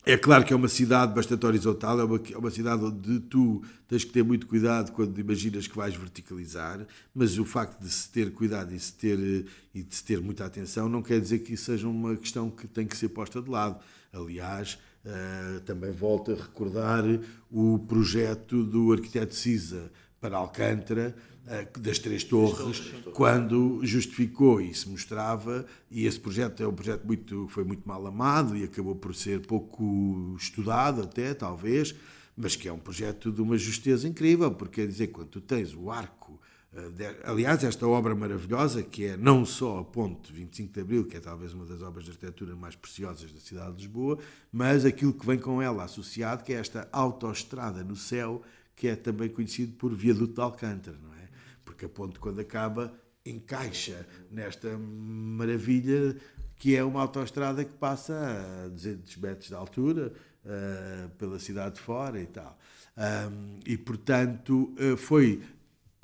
É claro que é uma cidade bastante horizontal, é uma, é uma cidade onde tu tens que ter muito cuidado quando imaginas que vais verticalizar, mas o facto de se ter cuidado e, se ter, e de se ter muita atenção não quer dizer que isso seja uma questão que tem que ser posta de lado. Aliás, Uh, também volto a recordar o projeto do arquiteto Cisa para Alcântara, uh, das Três Torres, quando justificou e se mostrava, e esse projeto é um projeto muito, foi muito mal amado e acabou por ser pouco estudado até, talvez, mas que é um projeto de uma justeza incrível, porque quer dizer, quando tu tens o arco aliás, esta obra maravilhosa, que é não só a Ponte 25 de Abril, que é talvez uma das obras de arquitetura mais preciosas da cidade de Lisboa, mas aquilo que vem com ela associado, que é esta autoestrada no céu, que é também conhecido por Viaduto de Alcântara, não é? Porque a ponte, quando acaba, encaixa nesta maravilha que é uma autoestrada que passa a 200 metros de altura uh, pela cidade de fora e tal. Um, e, portanto, uh, foi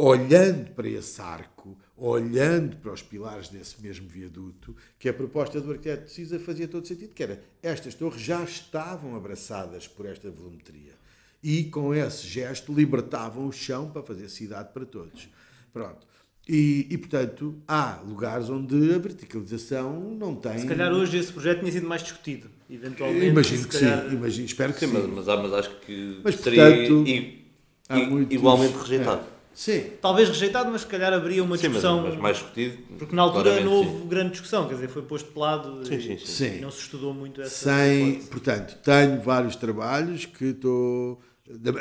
olhando para esse arco, olhando para os pilares desse mesmo viaduto, que a proposta do arquiteto de Cisa fazia todo sentido, que era estas torres já estavam abraçadas por esta volumetria e com esse gesto libertavam o chão para fazer cidade para todos. Pronto. E, e, portanto, há lugares onde a verticalização não tem. Se calhar hoje esse projeto tinha sido mais discutido, eventualmente. Imagino que calhar... sim, imagino, espero que sim. sim. Mas, mas, mas, acho que mas, seria portanto, i, i, muitos, igualmente rejeitado. É. Sim. Talvez rejeitado, mas se calhar haveria uma discussão. Sim, mas, mas mais discutido. Porque na altura não houve sim. grande discussão, quer dizer, foi posto de lado sim, sim, sim. e não se estudou muito essa. Sem, hipótese. portanto, tenho vários trabalhos que estou.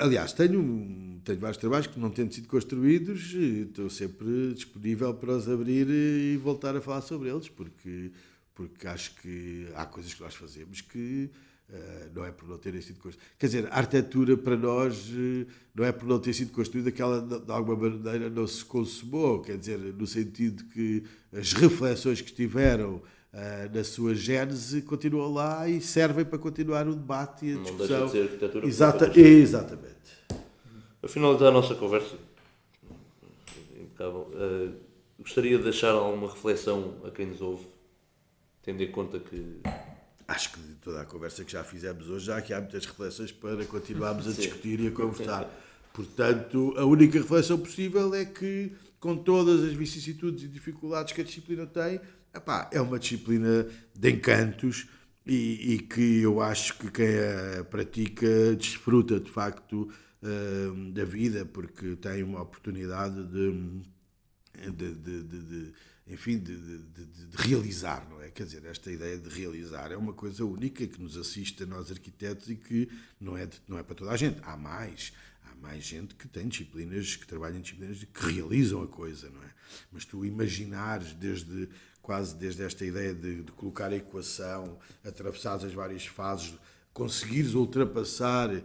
Aliás, tenho, tenho vários trabalhos que não têm sido construídos e estou sempre disponível para os abrir e voltar a falar sobre eles, porque, porque acho que há coisas que nós fazemos que Uh, não é por não terem sido construídas. Quer dizer, a arquitetura para nós uh, não é por não ter sido construída que ela, de, alguma maneira, não se consumou. Quer dizer, no sentido que as reflexões que tiveram uh, na sua gênese continuam lá e servem para continuar o debate e a discussão. Não deixa de ser arquitetura. Exata, exatamente. A finalizar a nossa conversa, impecável, gostaria de deixar alguma reflexão a quem nos ouve, tendo em conta que acho que de toda a conversa que já fizemos hoje, já que há muitas reflexões para continuarmos a discutir e a conversar. Portanto, a única reflexão possível é que, com todas as vicissitudes e dificuldades que a disciplina tem, epá, é uma disciplina de encantos e, e, que eu acho que quem a pratica desfruta de facto uh, da vida, porque tem uma oportunidade de, de, de, de enfim, de, de, de, de, realizar, não é? Quer dizer, esta ideia de realizar é uma coisa única que nos assiste a nós arquitetos e que não é, não é para toda a gente. Há mais. Há mais gente que tem disciplinas, que trabalha em disciplinas que realizam a coisa, não é? Mas tu imaginares desde quase desde esta ideia de, de colocar a equação, atravessadas as várias fases, conseguires ultrapassar uh,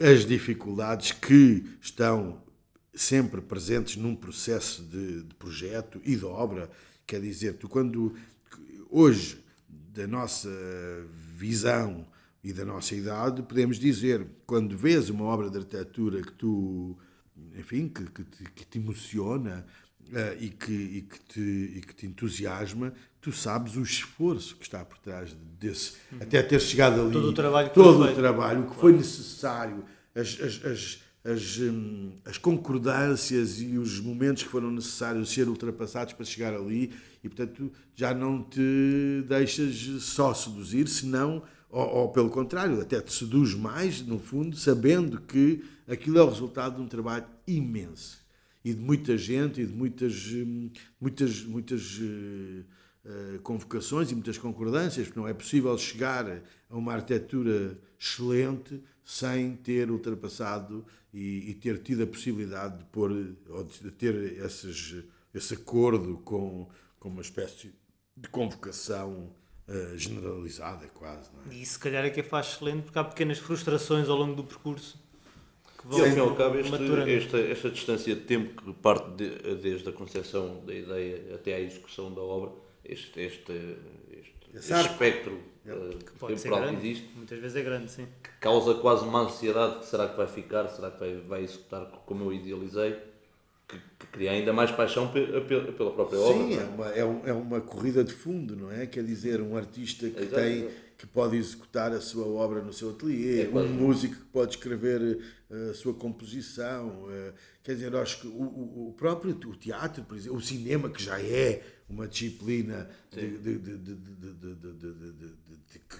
as dificuldades que estão sempre presentes num processo de, de, projeto e de obra. Quer dizer, tu quando hoje da nossa visão e da nossa idade podemos dizer quando vês uma obra de arquitetura que tu enfim que, que, te, que te emociona uh, e, que, e, que te, e que te entusiasma, tu sabes o esforço que está por trás desse, uhum. até ter chegado ali, todo o trabalho, todo o, trabalho, que foi necessário, as, as, as, as, hum, as concordâncias e os momentos que foram necessários ser ultrapassados para chegar ali, e portanto já não te deixas só seduzir, senão, ou, ou pelo contrário, até te seduz mais, no fundo, sabendo que aquilo é o resultado de um trabalho imenso e de muita gente e de muitas, hum, muitas, muitas uh, convocações e muitas concordâncias, porque não é possível chegar a uma arquitetura excelente sem ter ultrapassado e, e ter tido a possibilidade de pôr, ou de ter esses, esse acordo com, com uma espécie de convocação uh, generalizada, quase. É? E se calhar é que a faz excelente, porque há pequenas frustrações ao longo do percurso que E ao fim e ao cabo, este, esta, esta distância de tempo que parte de, desde a concepção da ideia até à execução da obra, este, este, este, este espectro uh, que temporal que existe, muitas vezes é grande, sim. que causa quase uma ansiedade que será que vai ficar, será que vai, vai executar como eu idealizei, que, que cria ainda mais paixão pela própria sim, obra. Sim, é? é uma, é, um, é uma corrida de fundo, não é? Quer dizer, um artista que Exato. tem que pode executar a sua obra no seu ateliê, é um músico que pode escrever a sua composição. Eh, quer dizer, acho que o, o próprio o teatro, por exemplo, o cinema, que já é uma disciplina de, de, de,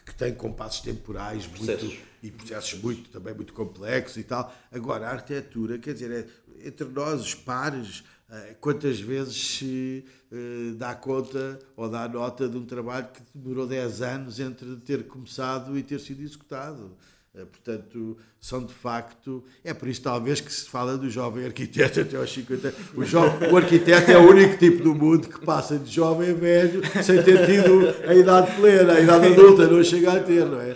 que tem compassos temporais muito, e processos muito, também muito complexos e tal. Agora, a arquitetura, quer dizer, é, entre nós, os pares, eh, quantas vezes se uh, dá conta ou dá nota de um trabalho que demorou 10 anos entre ter começado e ter sido executado. Eh, portanto, são de facto. É por isso, talvez, que se fala do jovem arquiteto até aos 50 o, jovem, o arquiteto é o único tipo do mundo que passa de jovem a velho sem ter tido a idade plena, a idade adulta, não chega a ter, não é?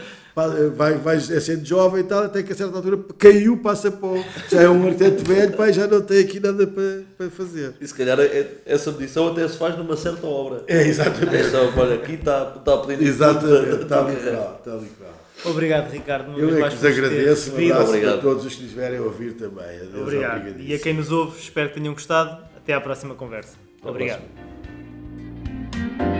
Vai, vai é sendo jovem e tal, até que a certa altura caiu, passa para o, já é um arquiteto velho, pai, já não tem aqui nada para, para fazer. E se calhar é, essa medição até se faz numa certa obra. É, exatamente. Só, olha, aqui está, está a pedir. Exatamente, está ali, está ali. Obrigado, Ricardo. Eu é que vos agradeço. Um abraço obrigado. a todos os que estiverem a ouvir também. Adeus, obrigado. E a quem nos ouve, espero que tenham gostado. Até à próxima conversa. Até obrigado. Próxima.